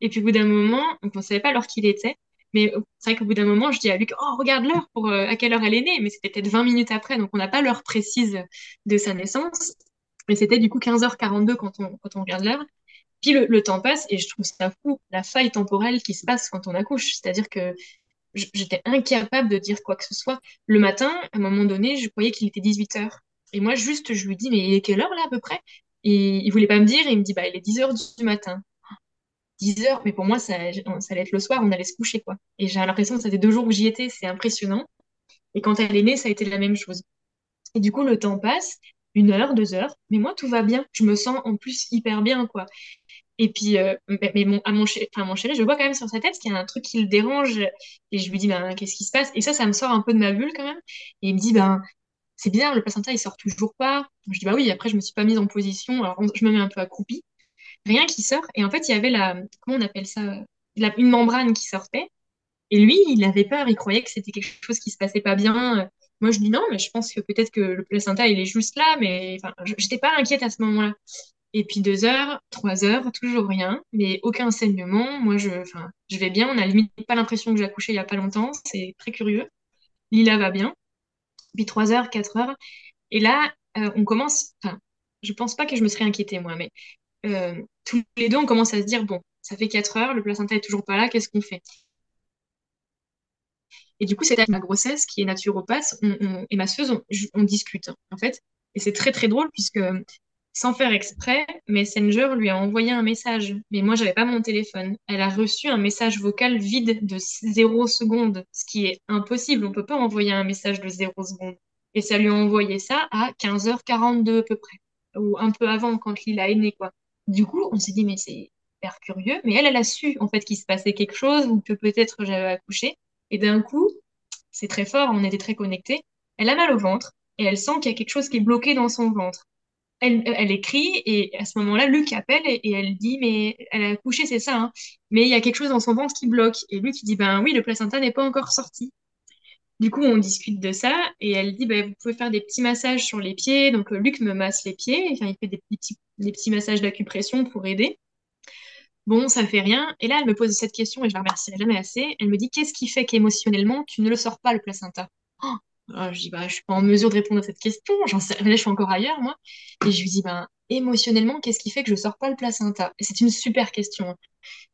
Et puis, au bout d'un moment, on ne savait pas l'heure qu'il était. Mais c'est vrai qu'au bout d'un moment, je dis à Luc, oh, regarde l'heure pour euh, à quelle heure elle est née? Mais c'était peut-être 20 minutes après. Donc, on n'a pas l'heure précise de sa naissance. Mais c'était du coup 15h42 quand on, quand on regarde l'heure. Puis le, temps passe et je trouve ça fou, la faille temporelle qui se passe quand on accouche. C'est-à-dire que j'étais incapable de dire quoi que ce soit. Le matin, à un moment donné, je croyais qu'il était 18h. Et moi, juste, je lui dis, mais quelle heure là à peu près? Et il voulait pas me dire, et il me dit, bah, il est 10 heures du matin. 10 heures, mais pour moi, ça, ça allait être le soir, on allait se coucher, quoi. Et j'ai l'impression que ça fait deux jours que j'y étais, c'est impressionnant. Et quand elle est née, ça a été la même chose. Et du coup, le temps passe, une heure, deux heures, mais moi, tout va bien. Je me sens en plus hyper bien, quoi. Et puis, euh, mais à mon chéri, je vois quand même sur sa tête qu'il y a un truc qui le dérange. Et je lui dis, ben, qu'est-ce qui se passe? Et ça, ça me sort un peu de ma bulle quand même. Et il me dit, ben, c'est bizarre, le placenta, il sort toujours pas. Je dis, bah oui, après, je me suis pas mise en position. Alors, je me mets un peu accroupie. Rien qui sort. Et en fait, il y avait la, comment on appelle ça? La, une membrane qui sortait. Et lui, il avait peur. Il croyait que c'était quelque chose qui se passait pas bien. Moi, je dis non, mais je pense que peut-être que le placenta, il est juste là. Mais enfin, j'étais pas inquiète à ce moment-là. Et puis deux heures, trois heures, toujours rien, mais aucun enseignement. Moi, je, enfin, je vais bien. On a pas l'impression que j'ai accouché il y a pas longtemps. C'est très curieux. Lila va bien. Puis trois heures, quatre heures. Et là, euh, on commence. Enfin, je pense pas que je me serais inquiétée moi, mais euh, tous les deux, on commence à se dire bon, ça fait quatre heures, le placenta est toujours pas là, qu'est-ce qu'on fait? Et du coup, c'est avec ma grossesse, qui est naturopathe, on, et masseuse, on, on discute, en fait. Et c'est très, très drôle, puisque sans faire exprès, Messenger lui a envoyé un message. Mais moi, j'avais pas mon téléphone. Elle a reçu un message vocal vide de 0 secondes, ce qui est impossible. On peut pas envoyer un message de 0 secondes. Et ça lui a envoyé ça à 15h42 à peu près. Ou un peu avant, quand Lila est née, quoi. Du coup, on s'est dit, mais c'est hyper curieux. Mais elle, elle a su, en fait, qu'il se passait quelque chose ou que peut-être j'avais accouché. Et d'un coup, c'est très fort, on était très connectés. Elle a mal au ventre et elle sent qu'il y a quelque chose qui est bloqué dans son ventre elle, écrit et à ce moment-là, Luc appelle et, elle dit mais elle a accouché, c'est ça, hein. mais il y a quelque chose dans son ventre qui bloque. Et Luc il dit ben oui, le placenta n'est pas encore sorti. Du coup, on discute de ça et elle dit ben, vous pouvez faire des petits massages sur les pieds. Donc euh, Luc me masse les pieds, enfin, il fait des petits, des petits massages d'acupression pour aider. Bon, ça fait rien. Et là, elle me pose cette question et je la remercierai jamais assez. Elle me dit qu'est-ce qui fait qu'émotionnellement tu ne le sors pas le placenta? Oh ah, je dis, bah, je suis pas en mesure de répondre à cette question. J'en sais, là, je suis encore ailleurs, moi. Et je lui dis, ben, émotionnellement, qu'est-ce qui fait que je sors pas le placenta? Et c'est une super question.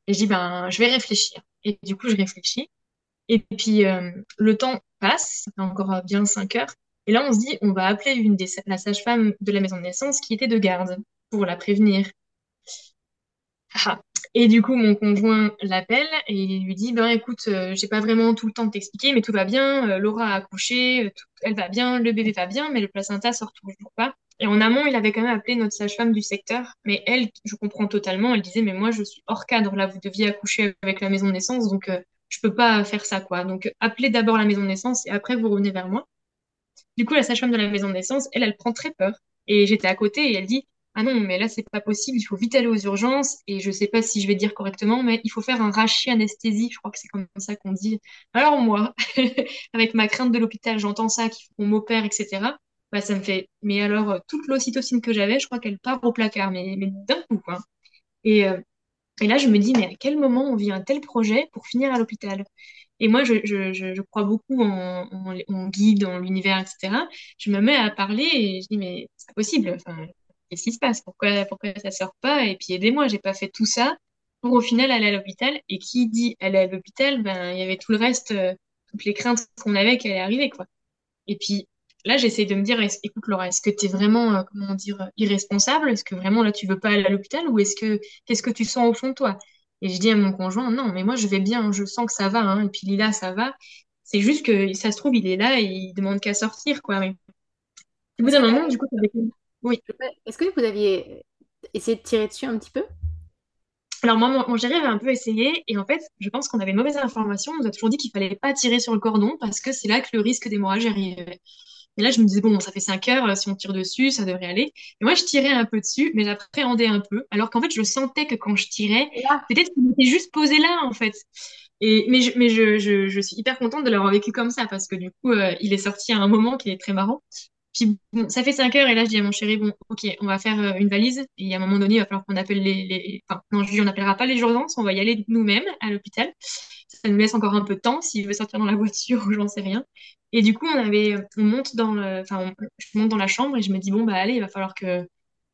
Et je dis, ben, je vais réfléchir. Et du coup, je réfléchis. Et puis, euh, le temps passe, ça fait encore bien 5 heures. Et là, on se dit, on va appeler une des, la sage-femme de la maison de naissance qui était de garde pour la prévenir. Ah, et du coup, mon conjoint l'appelle et il lui dit, ben écoute, euh, j'ai pas vraiment tout le temps de t'expliquer, mais tout va bien, euh, Laura a accouché, euh, elle va bien, le bébé va bien, mais le placenta sort toujours pas. Et en amont, il avait quand même appelé notre sage-femme du secteur, mais elle, je comprends totalement, elle disait, mais moi, je suis hors cadre, là, vous deviez accoucher avec la maison de naissance, donc je peux pas faire ça, quoi. Donc, appelez d'abord la maison de naissance et après, vous revenez vers moi. Du coup, la sage-femme de la maison de naissance, elle, elle prend très peur. Et j'étais à côté et elle dit, ah non, mais là, c'est pas possible, il faut vite aller aux urgences, et je sais pas si je vais dire correctement, mais il faut faire un rachis anesthésie, je crois que c'est comme ça qu'on dit. Alors moi, avec ma crainte de l'hôpital, j'entends ça, qu'il faut qu'on m'opère, etc. Bah, ça me fait, mais alors, euh, toute l'ocytocine que j'avais, je crois qu'elle part au placard, mais, d'un coup. Et, euh, et là, je me dis, mais à quel moment on vit un tel projet pour finir à l'hôpital? Et moi, je, crois beaucoup en, en, guide, en l'univers, etc. Je me mets à parler et je dis, mais c'est pas possible. Qu'est-ce qui se passe? Pourquoi, pourquoi ça sort pas? Et puis aidez-moi, j'ai pas fait tout ça pour au final aller à l'hôpital. Et qui dit aller à l'hôpital, ben il y avait tout le reste, euh, toutes les craintes qu'on avait qu'elle allait arriver, quoi. Et puis là, j'essaie de me dire, écoute Laura, est-ce que tu es vraiment, euh, comment dire, irresponsable? Est-ce que vraiment là tu veux pas aller à l'hôpital? Ou est-ce que qu'est-ce que tu sens au fond de toi? Et je dis à mon conjoint, non, mais moi je vais bien, je sens que ça va, hein, et puis Lila, ça va. C'est juste que ça se trouve, il est là et il demande qu'à sortir, quoi. Mais... Au bout d'un moment, du coup, oui. Est-ce que vous aviez essayé de tirer dessus un petit peu? Alors moi, mon, mon avait un peu essayé et en fait, je pense qu'on avait mauvaise information. On nous a toujours dit qu'il fallait pas tirer sur le cordon parce que c'est là que le risque d'hémorragie arrivait. Et là, je me disais, bon, ça fait 5 heures, euh, si on tire dessus, ça devrait aller. Et moi, je tirais un peu dessus, mais j'appréhendais un peu. Alors qu'en fait, je sentais que quand je tirais, peut-être qu'il était juste posé là, en fait. Et, mais je, mais je, je, je suis hyper contente de l'avoir vécu comme ça parce que du coup, euh, il est sorti à un moment qui est très marrant. Puis ça fait 5 heures et là je dis à mon chéri, bon, ok, on va faire euh, une valise. Et à un moment donné, il va falloir qu'on appelle les, les... Enfin, non, je dis, on n'appellera pas les urgences, on va y aller nous-mêmes à l'hôpital. Ça nous laisse encore un peu de temps s'il veut sortir dans la voiture ou j'en sais rien. Et du coup, on avait, on monte dans le, enfin, je monte dans la chambre et je me dis, bon, bah allez, il va falloir que,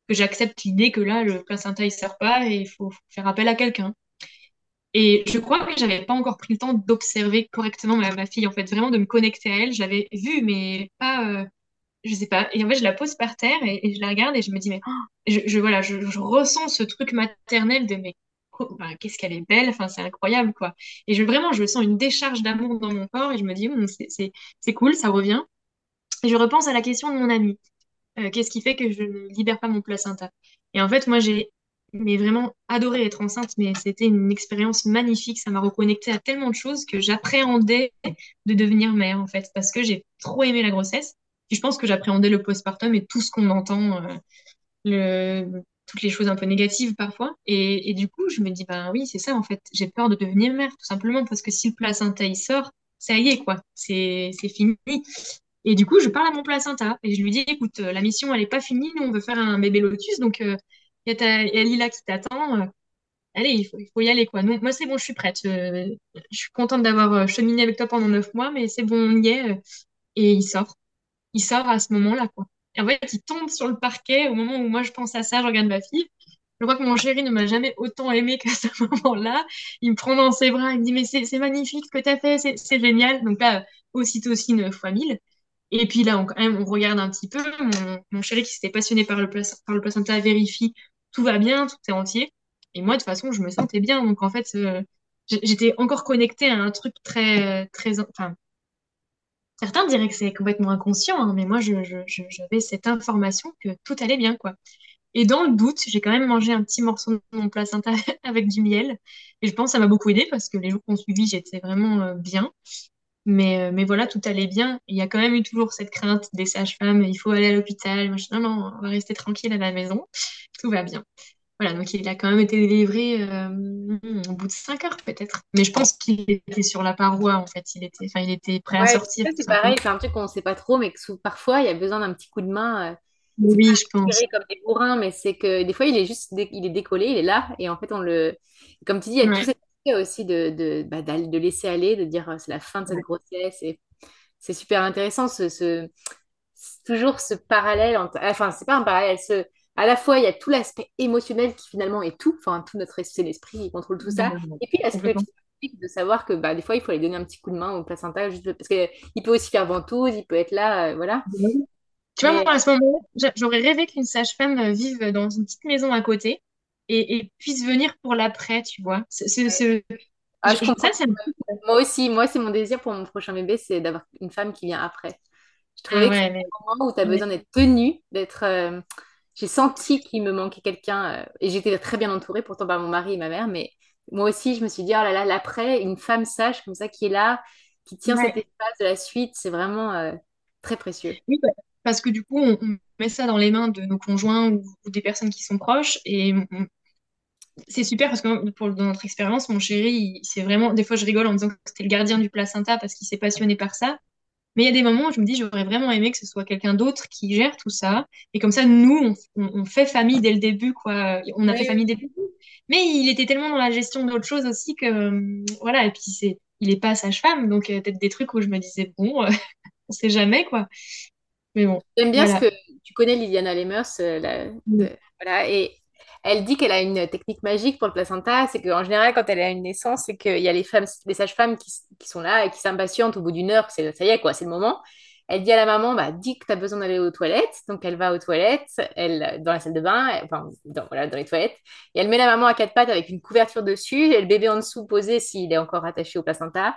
que j'accepte l'idée que là, le placenta, il sort pas et il faut faire appel à quelqu'un. Et je crois que j'avais pas encore pris le temps d'observer correctement ma, ma, fille, en fait, vraiment de me connecter à elle. J'avais vu, mais pas, euh, je sais pas. Et en fait, je la pose par terre et, je la regarde et je me dis, mais oh, je, voilà, je, ressens ce truc maternel de mais qu'est-ce qu'elle est belle, enfin, c'est incroyable, quoi. Et je, vraiment, je sens une décharge d'amour dans mon corps et je me dis, c'est cool, ça revient. Et je repense à la question de mon ami. Euh, qu'est-ce qui fait que je ne libère pas mon placenta? Et en fait, moi, j'ai mais vraiment adoré être enceinte, mais c'était une expérience magnifique. Ça m'a reconnecté à tellement de choses que j'appréhendais de devenir mère, en fait, parce que j'ai trop aimé la grossesse je pense que j'appréhendais le postpartum et tout ce qu'on entend, euh, toutes les choses un peu négatives parfois. Et, du coup, je me dis, ben oui, c'est ça en fait. J'ai peur de devenir mère, tout simplement, parce que si le placenta il sort, ça y est, quoi. C'est fini. Et du coup, je parle à mon placenta et je lui dis, écoute, la mission, elle n'est pas finie. Nous, on veut faire un bébé lotus. Donc, il euh, y, a Lila qui t'attend. Euh, allez, il faut, il faut, y aller, quoi. Donc, moi, c'est bon, je suis prête. je suis contente d'avoir cheminé avec toi pendant neuf mois, mais c'est bon, on y est. Et il sort il sort à ce moment-là, quoi. Et en fait, il tombe sur le parquet au moment où moi je pense à ça, je regarde ma fille. Je crois que mon chéri ne m'a jamais autant aimé qu'à ce moment-là. Il me prend dans ses bras, il me dit, mais c'est magnifique ce que tu as fait, c'est génial. Donc là, une fois mille. Et puis là, on, quand même, on regarde un petit peu. Mon, chéri qui s'était passionné par le, par le placenta vérifie, tout va bien, tout est entier. Et moi, de toute façon, je me sentais bien. Donc en fait, euh, j'étais encore connectée à un truc très, très, enfin, certains diraient que c'est complètement inconscient, hein, mais moi, j'avais cette information que tout allait bien, quoi. Et dans le doute, j'ai quand même mangé un petit morceau de mon placenta avec du miel. Et je pense que ça m'a beaucoup aidé parce que les jours qu'on suivi, j'étais vraiment euh, bien. Mais, euh, mais voilà, tout allait bien. Il y a quand même eu toujours cette crainte des sages-femmes, il faut aller à l'hôpital. Non, non, on va rester tranquille à la maison. Tout va bien. Voilà, donc il a quand même été délivré euh, au bout de 5 heures peut-être. Mais je pense qu'il était sur la paroi en fait. Il était, il était prêt à sortir. C'est pareil, c'est un truc qu'on ne sait pas trop, mais que parfois il y a besoin d'un petit coup de main. Euh, oui, je pense. comme des bourrins, mais c'est que des fois il est juste il est décollé, il est là, et en fait on le. Comme tu dis, il y a tout cet aspect aussi de, de, bah, de, laisser aller, de dire c'est la fin de cette grossesse. Et c'est super intéressant, ce, ce, toujours ce parallèle. Entre... Enfin, c'est pas un parallèle, ce à la fois, il y a tout l'aspect émotionnel qui finalement est tout, enfin, tout notre c'est l'esprit qui contrôle tout ça. Et puis l'aspect physique de savoir que bah, des fois, il faut aller donner un petit coup de main au placenta, juste parce qu'il peut aussi faire ventouse, il peut être là, euh, voilà. Tu vois, moi, à ce moment-là, j'aurais rêvé qu'une sage-femme euh, vive dans une petite maison à côté et, puisse venir pour l'après, tu vois. Ah, je. Ça, moi aussi, moi, c'est mon désir pour mon prochain bébé, c'est d'avoir une femme qui vient après. Je trouvais ah que c'est un moment où tu as besoin d'être tenue, d'être. Euh, j'ai senti qu'il me manquait quelqu'un euh, et j'étais très bien entourée pourtant par mon mari et ma mère, mais moi aussi je me suis dit oh là là l'après une femme sage comme ça qui est là, qui tient cet espace de la suite, c'est vraiment euh, très précieux. Oui, parce que du coup on, met ça dans les mains de nos conjoints ou, des personnes qui sont proches et c'est super parce que pour, dans notre expérience, mon chéri, c'est vraiment, des fois je rigole en disant que c'était le gardien du placenta parce qu'il s'est passionné par ça. Mais il y a des moments où je me dis, j'aurais vraiment aimé que ce soit quelqu'un d'autre qui gère tout ça. Et comme ça, nous, on, fait famille dès le début, quoi. On a fait famille dès le début. Mais il était tellement dans la gestion d'autres choses aussi que, euh, voilà. Et puis, c'est, il est pas sage-femme. Donc, euh, peut-être des trucs où je me disais, bon, euh, on sait jamais, quoi. Mais bon. J'aime bien ce que tu connais Liliana Lemers, voilà. Et elle dit qu'elle a une technique magique pour le placenta, c'est qu'en général, quand elle a une naissance, c'est qu'il y a les femmes, les sages-femmes qui, sont là et qui s'impatientent au bout d'une heure, ça y est, quoi, c'est le moment. Elle dit à la maman, bah, dis que tu as besoin d'aller aux toilettes. Donc, elle va aux toilettes, elle, dans la salle de bain, enfin, dans les toilettes. Et elle met la maman à quatre pattes avec une couverture dessus et le bébé en dessous posé s'il est encore attaché au placenta.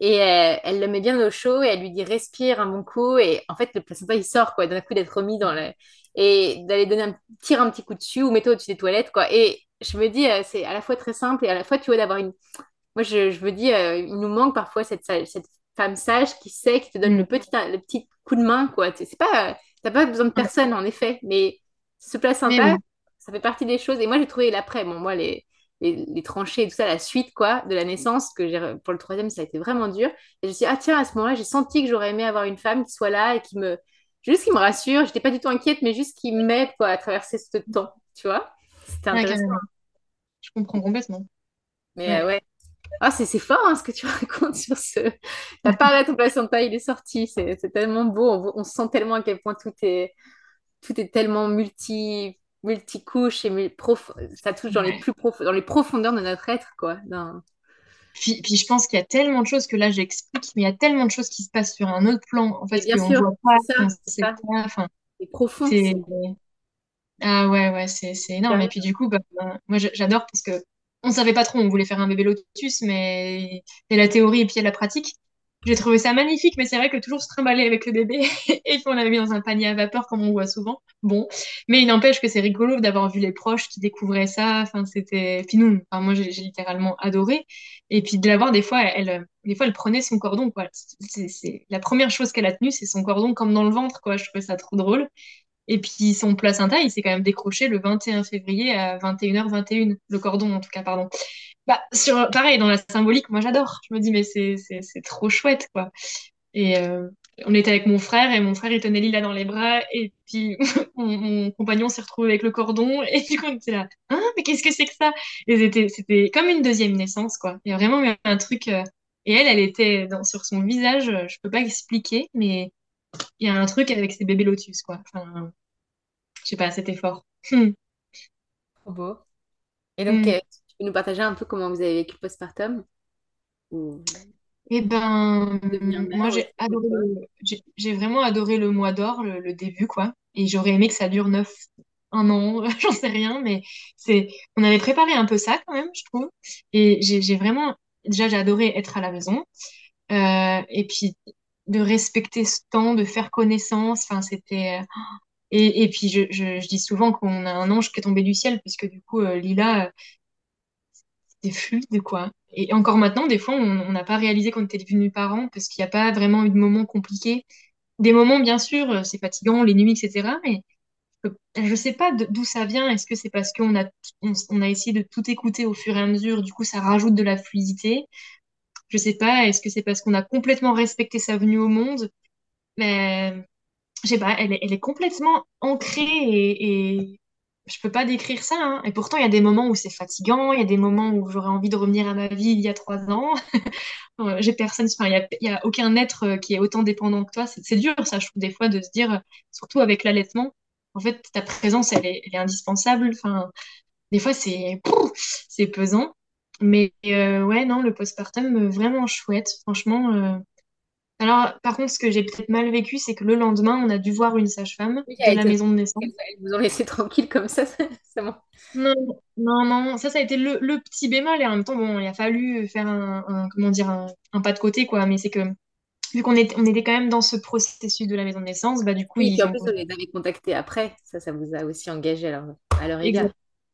Et euh, elle le met bien au chaud et elle lui dit respire un bon coup. Et en fait, le placenta, il sort, quoi, d'un coup d'être remis dans le. Et d'aller donner un, tirer un petit coup dessus ou mettre au-dessus des toilettes, quoi. Et je me dis, euh, c'est à la fois très simple et à la fois, tu vois, d'avoir une. Moi, je, je me dis, euh, il nous manque parfois cette, cette femme sage qui sait, qui te donne le petit, le petit coup de main, quoi. C'est pas. T'as pas besoin de personne, en effet. Mais ce placenta, ça fait partie des choses. Et moi, j'ai trouvé l'après. Bon, moi, les les, tranchées et tout ça, la suite quoi, de la naissance, que j'ai pour le troisième, ça a été vraiment dur. Et je me suis dit, ah tiens, à ce moment-là, j'ai senti que j'aurais aimé avoir une femme qui soit là et qui me. Juste qui me rassure, j'étais pas du tout inquiète, mais juste qui m'aide quoi, à traverser ce temps, tu vois. C'était intéressant. je comprends complètement. Mais ouais. Euh, ah, c'est fort hein, ce que tu racontes sur ce. T'as parlé à ton placenta, il est sorti. C'est tellement beau. On, on, sent tellement à quel point tout est, tout est tellement multi multicouche et prof... ça touche dans les plus prof... dans les profondeurs de notre être quoi puis, puis, je pense qu'il y a tellement de choses que là j'explique mais il y a tellement de choses qui se passent sur un autre plan en fait sûr voit pas c'est enfin profond ah ouais ouais c'est énorme. Et puis du coup bah, moi j'adore parce que on savait pas trop on voulait faire un bébé lotus mais il y a la théorie et puis il y a la pratique j'ai trouvé ça magnifique, mais c'est vrai que toujours se trimballer avec le bébé, et puis on l'avait mis dans un panier à vapeur comme on voit souvent. Bon, mais il n'empêche que c'est rigolo d'avoir vu les proches qui découvraient ça. Enfin, c'était. Puis nous, moi, j'ai littéralement adoré. Et puis de l'avoir des fois, elle, des fois, elle prenait son cordon, quoi. La première chose qu'elle a tenue, c'est son cordon comme dans le ventre, quoi. Je trouvais ça trop drôle. Et puis son placenta, il s'est quand même décroché le 21 février à 21h21, le cordon en tout cas, pardon. Bah, sur, pareil, dans la symbolique, moi j'adore. Je me dis, mais c'est, trop chouette, quoi. Et euh, on était avec mon frère, et mon frère, il tenait Lila dans les bras, et puis mon, compagnon s'est retrouvé avec le cordon, et puis on était là, hein, mais qu'est-ce que c'est que ça? Et c'était, c'était comme une deuxième naissance, quoi. Il y a vraiment un truc. Euh, et elle, elle était dans, sur son visage, je peux pas expliquer, mais il y a un truc avec ces bébés lotus, quoi. Enfin, je sais pas, c'était fort. Trop beau. Et donc, Mm. Nous partager un peu comment vous avez vécu le postpartum? Ou Eh ben, moi j'ai adoré, j'ai vraiment adoré le mois d'or, le, le début, quoi. Et j'aurais aimé que ça dure neuf, un an, j'en sais rien, mais c'est, on avait préparé un peu ça quand même, je trouve. Et j'ai j'ai vraiment, déjà j'ai adoré être à la maison. Euh, et puis de respecter ce temps, de faire connaissance, enfin c'était. Et, et puis je, je, je dis souvent qu'on a un ange qui est tombé du ciel, puisque du coup euh, Lila, euh, c'était fluide, quoi. Et encore maintenant, des fois, on n'a pas réalisé qu'on était devenus parents parce qu'il n'y a pas vraiment eu de moments compliqués. Des moments, bien sûr, euh, c'est fatigant, les nuits, etc. Mais je ne sais pas d'où ça vient. Est-ce que c'est parce qu'on a, on, a essayé de tout écouter au fur et à mesure, du coup, ça rajoute de la fluidité? Je sais pas. Est-ce que c'est parce qu'on a complètement respecté sa venue au monde? Mais je sais pas, elle est, elle est complètement ancrée et je peux pas décrire ça. hein. Et pourtant, il y a des moments où c'est fatigant, il y a des moments où j'aurais envie de revenir à ma vie il y a trois ans. Euh, J'ai personne, il y a, a aucun être euh, qui est autant dépendant que toi. C'est dur, ça, je trouve, des fois, de se dire, surtout avec l'allaitement, en fait, ta présence, elle est, indispensable. Enfin, des fois, c'est pesant. Mais euh, ouais, non, le postpartum, vraiment chouette. Franchement, alors, par contre, ce que j'ai peut-être mal vécu, c'est que le lendemain, on a dû voir une sage-femme Oui, de la maison de Ils naissance. vous ont laissé tranquille comme ça, c'est c'est bon. Non, non, non, ça, ça a été le, le petit bémol. Et en même temps, bon, il a fallu faire un, un- comment dire, un, un pas de côté, quoi. Mais c'est que, vu qu'on était, on était quand même dans ce processus de la maison de naissance, bah, du coup, Oui, et ils en ont, plus, on les avait contactés après. Ça, ça vous a aussi engagé à leur, à leur égard.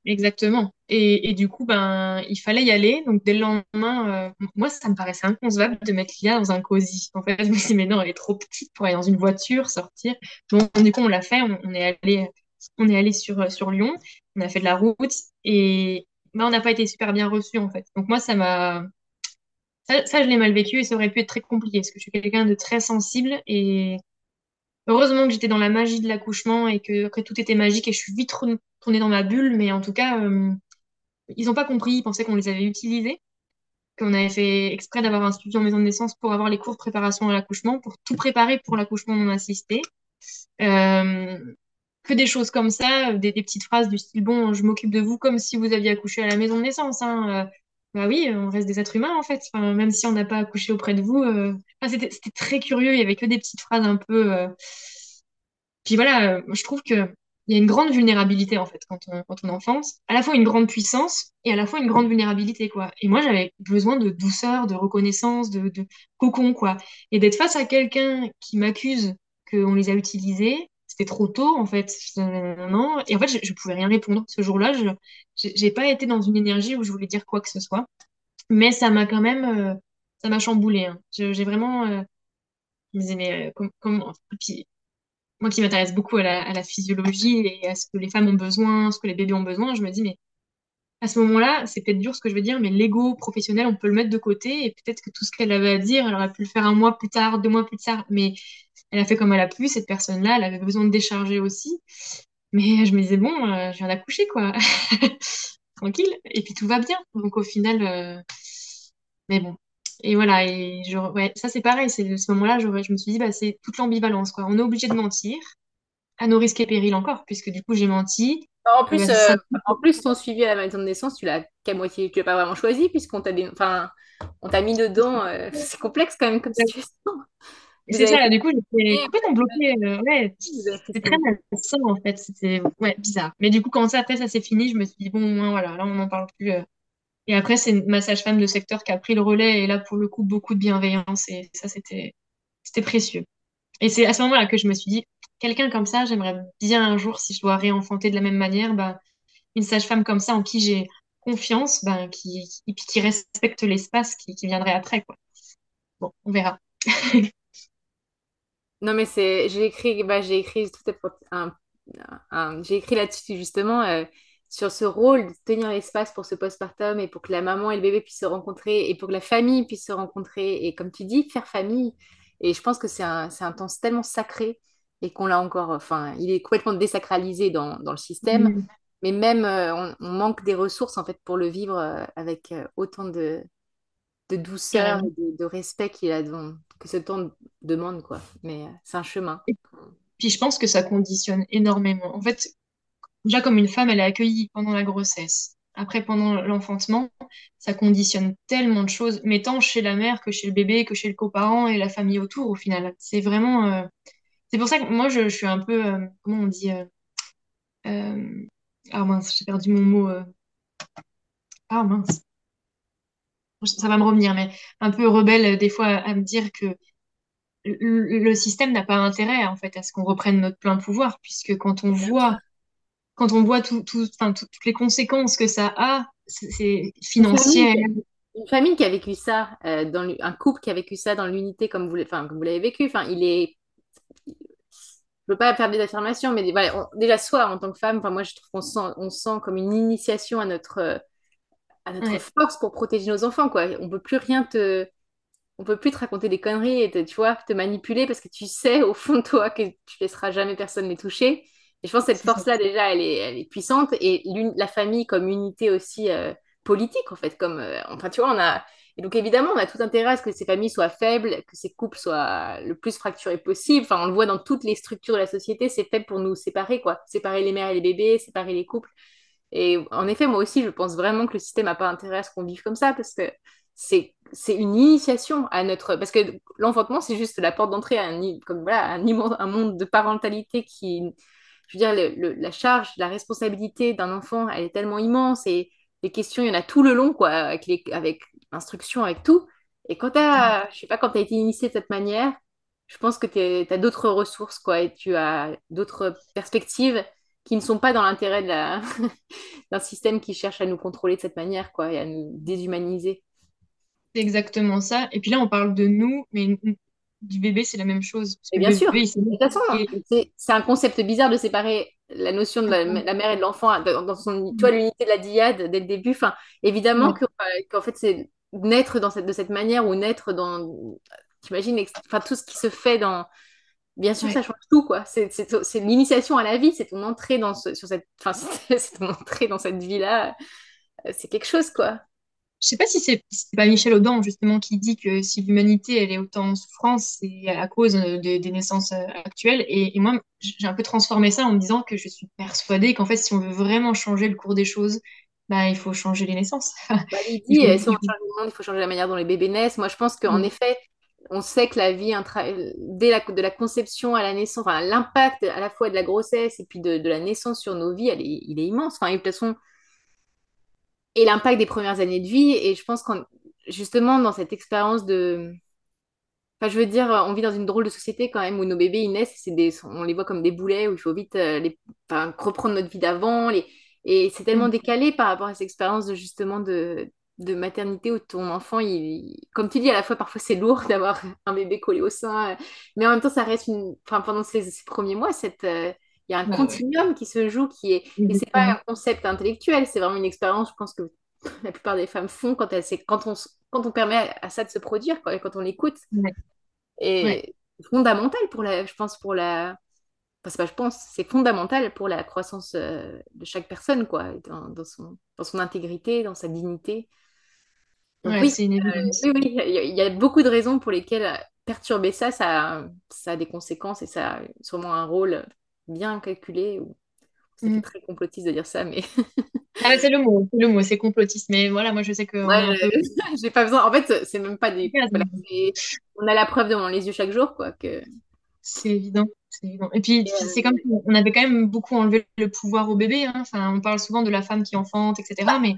Exactement. Et, du coup, ben, il fallait y aller. Donc, dès le lendemain, euh, moi, ça me paraissait inconcevable de mettre Lia dans un cosy. En fait, je me suis dit, mais non, elle est trop petite pour aller dans une voiture, sortir. Donc, du coup, on l'a fait. On, est allé, sur, euh, sur Lyon. On a fait de la route. Et ben, on n'a pas été super bien reçus, en fait. Donc, moi, ça m'a. Ça, je l'ai mal vécu et ça aurait pu être très compliqué parce que je suis quelqu'un de très sensible. Et heureusement que j'étais dans la magie de l'accouchement et que après, tout était magique et je suis vite retournée dans ma bulle. Mais en tout cas. euh, ils n'ont pas compris, ils pensaient qu'on les avait utilisés, qu'on avait fait exprès d'avoir un suivi en maison de naissance pour avoir les cours de préparation à l'accouchement, pour tout préparer pour l'accouchement non assisté. Euh, que des choses comme ça, des, des petites phrases du style, bon, je m'occupe de vous comme si vous aviez accouché à la maison de naissance. Hein. Euh, bah oui, on reste des êtres humains en fait. Même si on n'a pas accouché auprès de vous. euh, c'était, c'était très curieux, il y avait que des petites phrases un peu... euh, puis voilà, euh, je trouve que il y a une grande vulnérabilité en fait quand on, quand on enfante, à la fois une grande puissance et à la fois une grande vulnérabilité quoi. Et moi j'avais besoin de douceur, de reconnaissance, de, de cocon quoi. Et d'être face à quelqu'un qui m'accuse qu'on les a utilisés, c'était trop tôt en fait. Non. Et en fait je, je pouvais rien répondre ce jour-là. Je j'ai pas été dans une énergie où je voulais dire quoi que ce soit, mais ça m'a quand même euh, ça m'a chamboulé. Hein. J'ai vraiment euh, je me disais mais euh, com- comment moi qui m'intéresse beaucoup à la, physiologie et à ce que les femmes ont besoin, ce que les bébés ont besoin, je me dis, mais à ce moment-là, c'est peut-être dur ce que je veux dire, mais l'ego professionnel, on peut le mettre de côté et peut-être que tout ce qu'elle avait à dire, elle aurait pu le faire un mois plus tard, deux mois plus tard, mais elle a fait comme elle a pu, cette personne-là, elle avait besoin de décharger aussi. Mais je me disais, bon, euh, je viens d'accoucher, quoi. Tranquille. Et puis tout va bien. Donc au final, euh, mais bon. Et voilà, et je, ouais, ça c'est pareil, c'est ce moment-là, je, je me suis dit, bah, c'est toute l'ambivalence, quoi. On est obligé de mentir, à nos risques et périls encore, puisque du coup j'ai menti. En Eh plus, euh, en plus, ton suivi à la maison de naissance, tu l'as qu'à moitié, tu l'as pas vraiment choisi puisqu'on t'a dé- enfin, on t'a mis dedans. euh, c'est complexe quand même comme situation. C'est avez ça, du coup j'étais complètement bloquée. euh, ouais, c'était très malsain en fait, c'était ouais, bizarre. Mais du coup quand ça après ça s'est fini, je me suis dit bon, hein, voilà, là on n'en parle plus. Et après c'est ma sage-femme de secteur qui a pris le relais et là pour le coup beaucoup de bienveillance et ça c'était précieux. Et c'est à ce moment-là que je me suis dit quelqu'un comme ça, j'aimerais bien un jour si je dois réenfanter de la même manière, bah une sage-femme comme ça en qui j'ai confiance, ben, qui, puis qui respecte l'espace qui, qui viendrait après, quoi. Bon, on verra. Non, mais c'est, j'ai écrit, bah, écrit écrit là-dessus justement euh, sur ce rôle de tenir l'espace pour ce postpartum et pour que la maman et le bébé puissent se rencontrer et pour que la famille puisse se rencontrer et comme tu dis, faire famille. Et je pense que c'est un, temps tellement sacré et qu'on l'a encore, enfin, il est complètement désacralisé dans, dans le système, Mm. mais même euh, on, on manque des ressources en fait pour le vivre euh, avec euh, autant de, de douceur et de, de respect qu'il a dans- que ce temps demande, quoi. Mais c'est un chemin. Et puis je pense que ça conditionne énormément. En fait, déjà comme une femme, elle est accueillie pendant la grossesse, après pendant l'enfantement, ça conditionne tellement de choses, mais tant chez la mère que chez le bébé, que chez le coparent et la famille autour, au final. C'est vraiment. euh, C'est pour ça que moi, je, suis un peu. euh, Comment on dit euh, Ah mince, j'ai perdu mon mot. Ah mince. Ça va me revenir, mais un peu rebelle des fois à me dire que le système n'a pas intérêt en fait à ce qu'on reprenne notre plein pouvoir, puisque quand on voit quand on voit tout, toutes les conséquences que ça a, c'est c'est Une famille, financière. une famille qui a vécu ça, euh, dans un couple qui a vécu ça dans l'unité comme vous, comme vous l'avez vécu, enfin, il est. Je veux pas faire des affirmations, mais voilà, on- déjà, soi, en tant que femme, moi, je trouve qu'on sent, on sent comme une initiation à notre, à notre Ouais, force pour protéger nos enfants, quoi. On peut plus rien te. On peut plus te raconter des conneries et te, tu vois, te manipuler parce que tu sais au fond de toi que tu laisseras jamais personne les toucher. Et je pense que cette force-là, déjà, elle est, elle est puissante. Et la famille comme unité aussi euh, politique, en fait. Comme, euh, enfin, tu vois, on a... Et donc, évidemment, on a tout intérêt à ce que ces familles soient faibles, que ces couples soient le plus fracturés possible. Enfin, on le voit dans toutes les structures de la société, c'est fait pour nous séparer, quoi. Séparer les mères et les bébés, séparer les couples. Et en effet, moi aussi, je pense vraiment que le système n'a pas intérêt à ce qu'on vive comme ça, parce que c'est une initiation à notre... Parce que l'enfantement, c'est juste la porte d'entrée à un, comme, voilà, un, immense- un monde de parentalité qui... Je veux dire, le- le- la charge, la responsabilité d'un enfant, elle est tellement immense, et les questions, il y en a tout le long, quoi, avec les, avec l'instruction, avec tout. Et quand t'as, je sais pas, quand t'as été initié de cette manière, je pense que tu as d'autres ressources, quoi, et tu as d'autres perspectives qui ne sont pas dans l'intérêt de la... d'un système qui cherche à nous contrôler de cette manière, quoi, et à nous déshumaniser. C'est exactement ça. Et puis là, on parle de nous, mais du bébé, c'est la même chose. Et bien sûr, bébé, de toute façon, et- c'est un concept bizarre de séparer la notion de la, la mère et de l'enfant dans, son, tu vois, l'unité de la dyade dès le début. Enfin, évidemment euh, qu'en fait, c'est naître dans cette, de cette manière ou naître dans, t'imagines, enfin, tout ce qui se fait dans, bien sûr, ça change tout, quoi. C'est l'initiation à la vie, c'est ton entrée dans ce, sur cette, enfin, c'est c'est ton entrée dans cette vie-là. Euh, C'est quelque chose, quoi. Je sais pas si c'est pas Michel Audin, justement, qui dit que si l'humanité, elle est autant en souffrance, c'est à cause euh, des naissances euh, actuelles. Et, et moi, j'ai un peu transformé ça en me disant que je suis persuadée qu'en fait, si on veut vraiment changer le cours des choses, bah, il faut changer les naissances. Bah, il dit, faut, euh, si on change le monde, il faut changer la manière dont les bébés naissent. Moi, je pense qu'en effet, on sait que la vie, intra- dès la, de la conception à la naissance, enfin, l'impact à la fois de la grossesse et puis de, de la naissance sur nos vies, elle est, il est immense. Enfin, de toute façon, et l'impact des premières années de vie. Et je pense qu'on, justement, dans cette expérience de... Enfin, je veux dire, on vit dans une drôle de société quand même où nos bébés, ils naissent, c'est des, on les voit comme des boulets, où il faut vite euh, les, enfin, reprendre notre vie d'avant. Les, et c'est tellement décalé par rapport à cette expérience de, justement de, de maternité où ton enfant, il, comme tu dis, à la fois, parfois c'est lourd d'avoir un bébé collé au sein, euh, mais en même temps, ça reste une... Enfin, pendant ces, ces premiers mois, cette... il y a un ouais, continuum qui se joue qui est et c'est pas un concept intellectuel c'est vraiment une expérience je pense que la plupart des femmes font quand elles c'est quand on quand on permet à, ça de se produire quand on l'écoute. Ouais, et fondamental pour la je pense pour la enfin c'est pas je pense c'est fondamental pour la croissance euh, de chaque personne quoi dans, dans son dans son intégrité dans sa dignité. Donc ouais, oui c'est une euh, oui oui il y, a beaucoup de raisons pour lesquelles euh, perturber ça ça ça a des conséquences et ça a sûrement un rôle bien calculé ou fait Mm. très complotiste de dire ça mais Ah, c'est le mot, c'est le mot, c'est complotiste. Mais voilà, moi, je sais qu'on Ouais, j'ai pas besoin. En fait, c'est même pas des. voilà, c'est- on a la preuve devant les yeux chaque jour, quoi. Que... C'est évident, c'est évident. Et puis, puis c'est comme euh, on avait quand même beaucoup enlevé le pouvoir au bébé, hein. Enfin, on parle souvent de la femme qui enfante, etc. Mais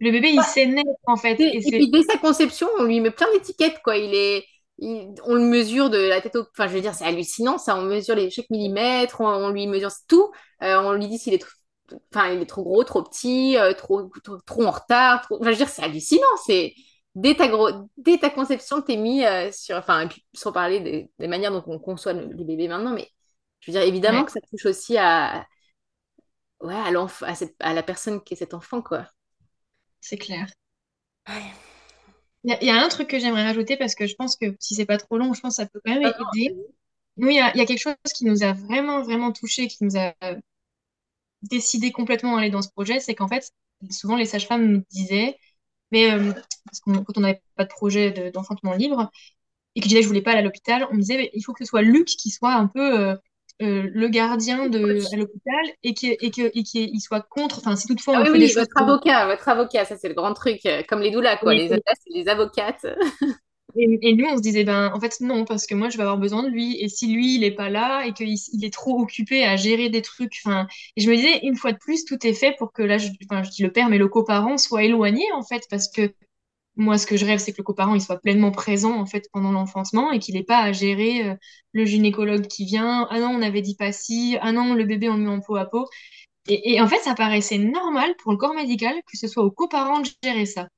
le bébé, il sait naître, en fait. et, Et et c'est... puis dès sa conception, on lui met plein d'étiquettes, quoi. Il est, il- on le mesure de la tête au. Enfin, je veux dire, c'est hallucinant, ça. On mesure les chaque millimètre, on, on lui mesure tout. Euh, on lui dit s'il est trop. Enfin, il est trop gros, trop petit, euh, trop, trop, trop en retard. trop- Enfin, je veux dire, c'est hallucinant. C'est dès ta gros... dès ta conception, t'es mis euh, sur. Enfin, et puis, sans parler des, des manières dont on conçoit le- les bébés maintenant, mais je veux dire, évidemment Ouais, que ça touche aussi à, ouais, à à, cette... à la personne qui est cet enfant, quoi. c'est clair. Ouais. Il y a, il y a un truc que j'aimerais rajouter parce que je pense que si c'est pas trop long, je pense que ça peut quand même Ah aider. Nous, il y a, il y a quelque chose qui nous a vraiment, vraiment touché, qui nous a décidé complètement d'aller dans ce projet, c'est qu'en fait, souvent les sages-femmes nous disaient, mais euh, parce quand on n'avait pas de projet de- d'enfantement libre, et que je disais je voulais pas aller à l'hôpital, on me disait, mais il faut que ce soit Luc qui soit un peu euh, le gardien de à l'hôpital et qu'il et que, et qu'il soit contre. Enfin, si toutefois ah, oui, oui, votre avocat, votre avocat, ça c'est le grand truc, comme les doulas quoi. les c'est les avocates. Et, nous, on se disait, ben, en fait, non, parce que moi, je vais avoir besoin de lui. Et si lui, il est pas là et qu'il il est trop occupé à gérer des trucs, enfin, et je me disais, une fois de plus, tout est fait pour que là, je, je dis le père, mais le coparent soit éloigné, en fait, parce que moi, ce que je rêve, c'est que le coparent, il soit pleinement présent, en fait, pendant l'enfantement et qu'il n'ait pas à gérer euh, le gynécologue qui vient. Ah non, on avait dit pas si. Ah non, le bébé, on le met en peau à peau. Et, et en fait, ça paraissait normal pour le corps médical que ce soit au coparent de gérer ça.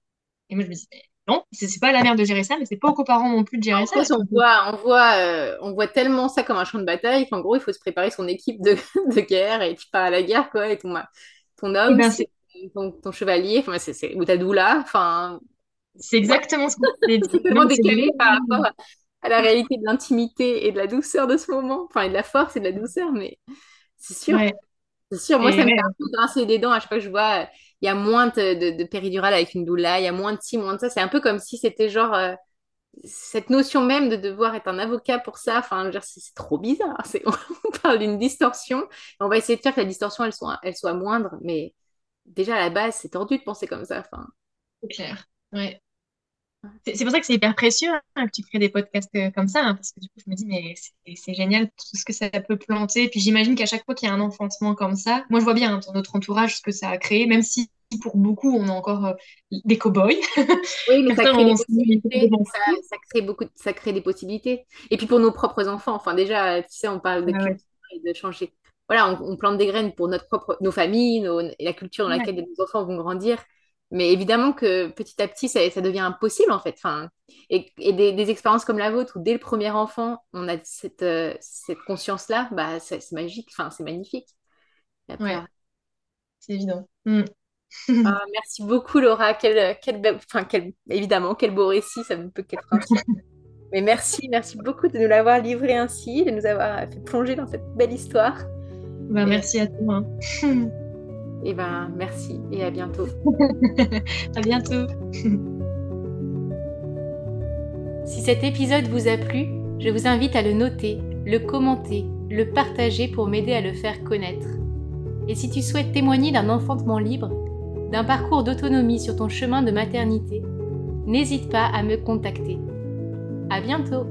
Et moi, je me disais, non, c'est pas la mère de gérer ça, mais c'est pas aux coparents non plus de gérer ça. on voit, on, voit, euh, on voit tellement ça comme un champ de bataille qu'en gros, il faut se préparer son équipe de, de, guerre et tu pars à la guerre, quoi, et ton, ton homme, eh ben, ton, chevalier, enfin, c'est, ou ta doula, enfin. C'est exactement ce qu'on C'est vraiment décalé par rapport à, la réalité de l'intimité et de la douceur de ce moment, enfin, et de la force et de la douceur, mais c'est sûr. C'est sûr, moi, ça me fait un peu grincer des dents à chaque fois que je vois il y a moins de, de, péridurale avec une doula, il y a moins de ci, moins de ça. C'est un peu comme si c'était genre euh, cette notion même de devoir être un avocat pour ça. Enfin, c'est trop bizarre. On parle d'une distorsion. On va essayer de faire que la distorsion elle soit, elle soit moindre, mais déjà à la base, c'est tordu de penser comme ça. Enfin, c'est clair. Ouais. C'est pour ça que c'est hyper précieux hein, que tu crées des podcasts euh, comme ça, hein, parce que du coup, je me dis, mais c'est génial tout ce que ça peut planter. Puis j'imagine qu'à chaque fois qu'il y a un enfantement comme ça, moi je vois bien hein, dans notre entourage ce que ça a créé, même si pour beaucoup on a encore euh, des cow-boys. Oui, mais ça crée, des possibilités, ça, crée beaucoup, ça crée des possibilités. Et puis pour nos propres enfants, enfin déjà, tu sais, on parle de culture et de changer. Voilà, on, plante des graines pour notre propre, nos familles, et la culture dans laquelle nos enfants vont grandir. Mais évidemment que petit à petit, ça, devient impossible en fait. Enfin, et, des, expériences comme la vôtre, où dès le premier enfant, on a cette, euh, cette conscience-là, bah, c'est magique, enfin, c'est magnifique. C'est évident. Mm. Ah, merci beaucoup Laura, quel, quel, enfin, quel, évidemment, quel beau récit, ça ne peut qu'être Mais merci, merci beaucoup de nous l'avoir livré ainsi, de nous avoir fait plonger dans cette belle histoire. Bah, merci à toi. Et eh ben merci et à bientôt. à bientôt. si cet épisode vous a plu, je vous invite à le noter, le commenter, le partager pour m'aider à le faire connaître. Et si tu souhaites témoigner d'un enfantement libre, d'un parcours d'autonomie sur ton chemin de maternité, n'hésite pas à me contacter. À bientôt!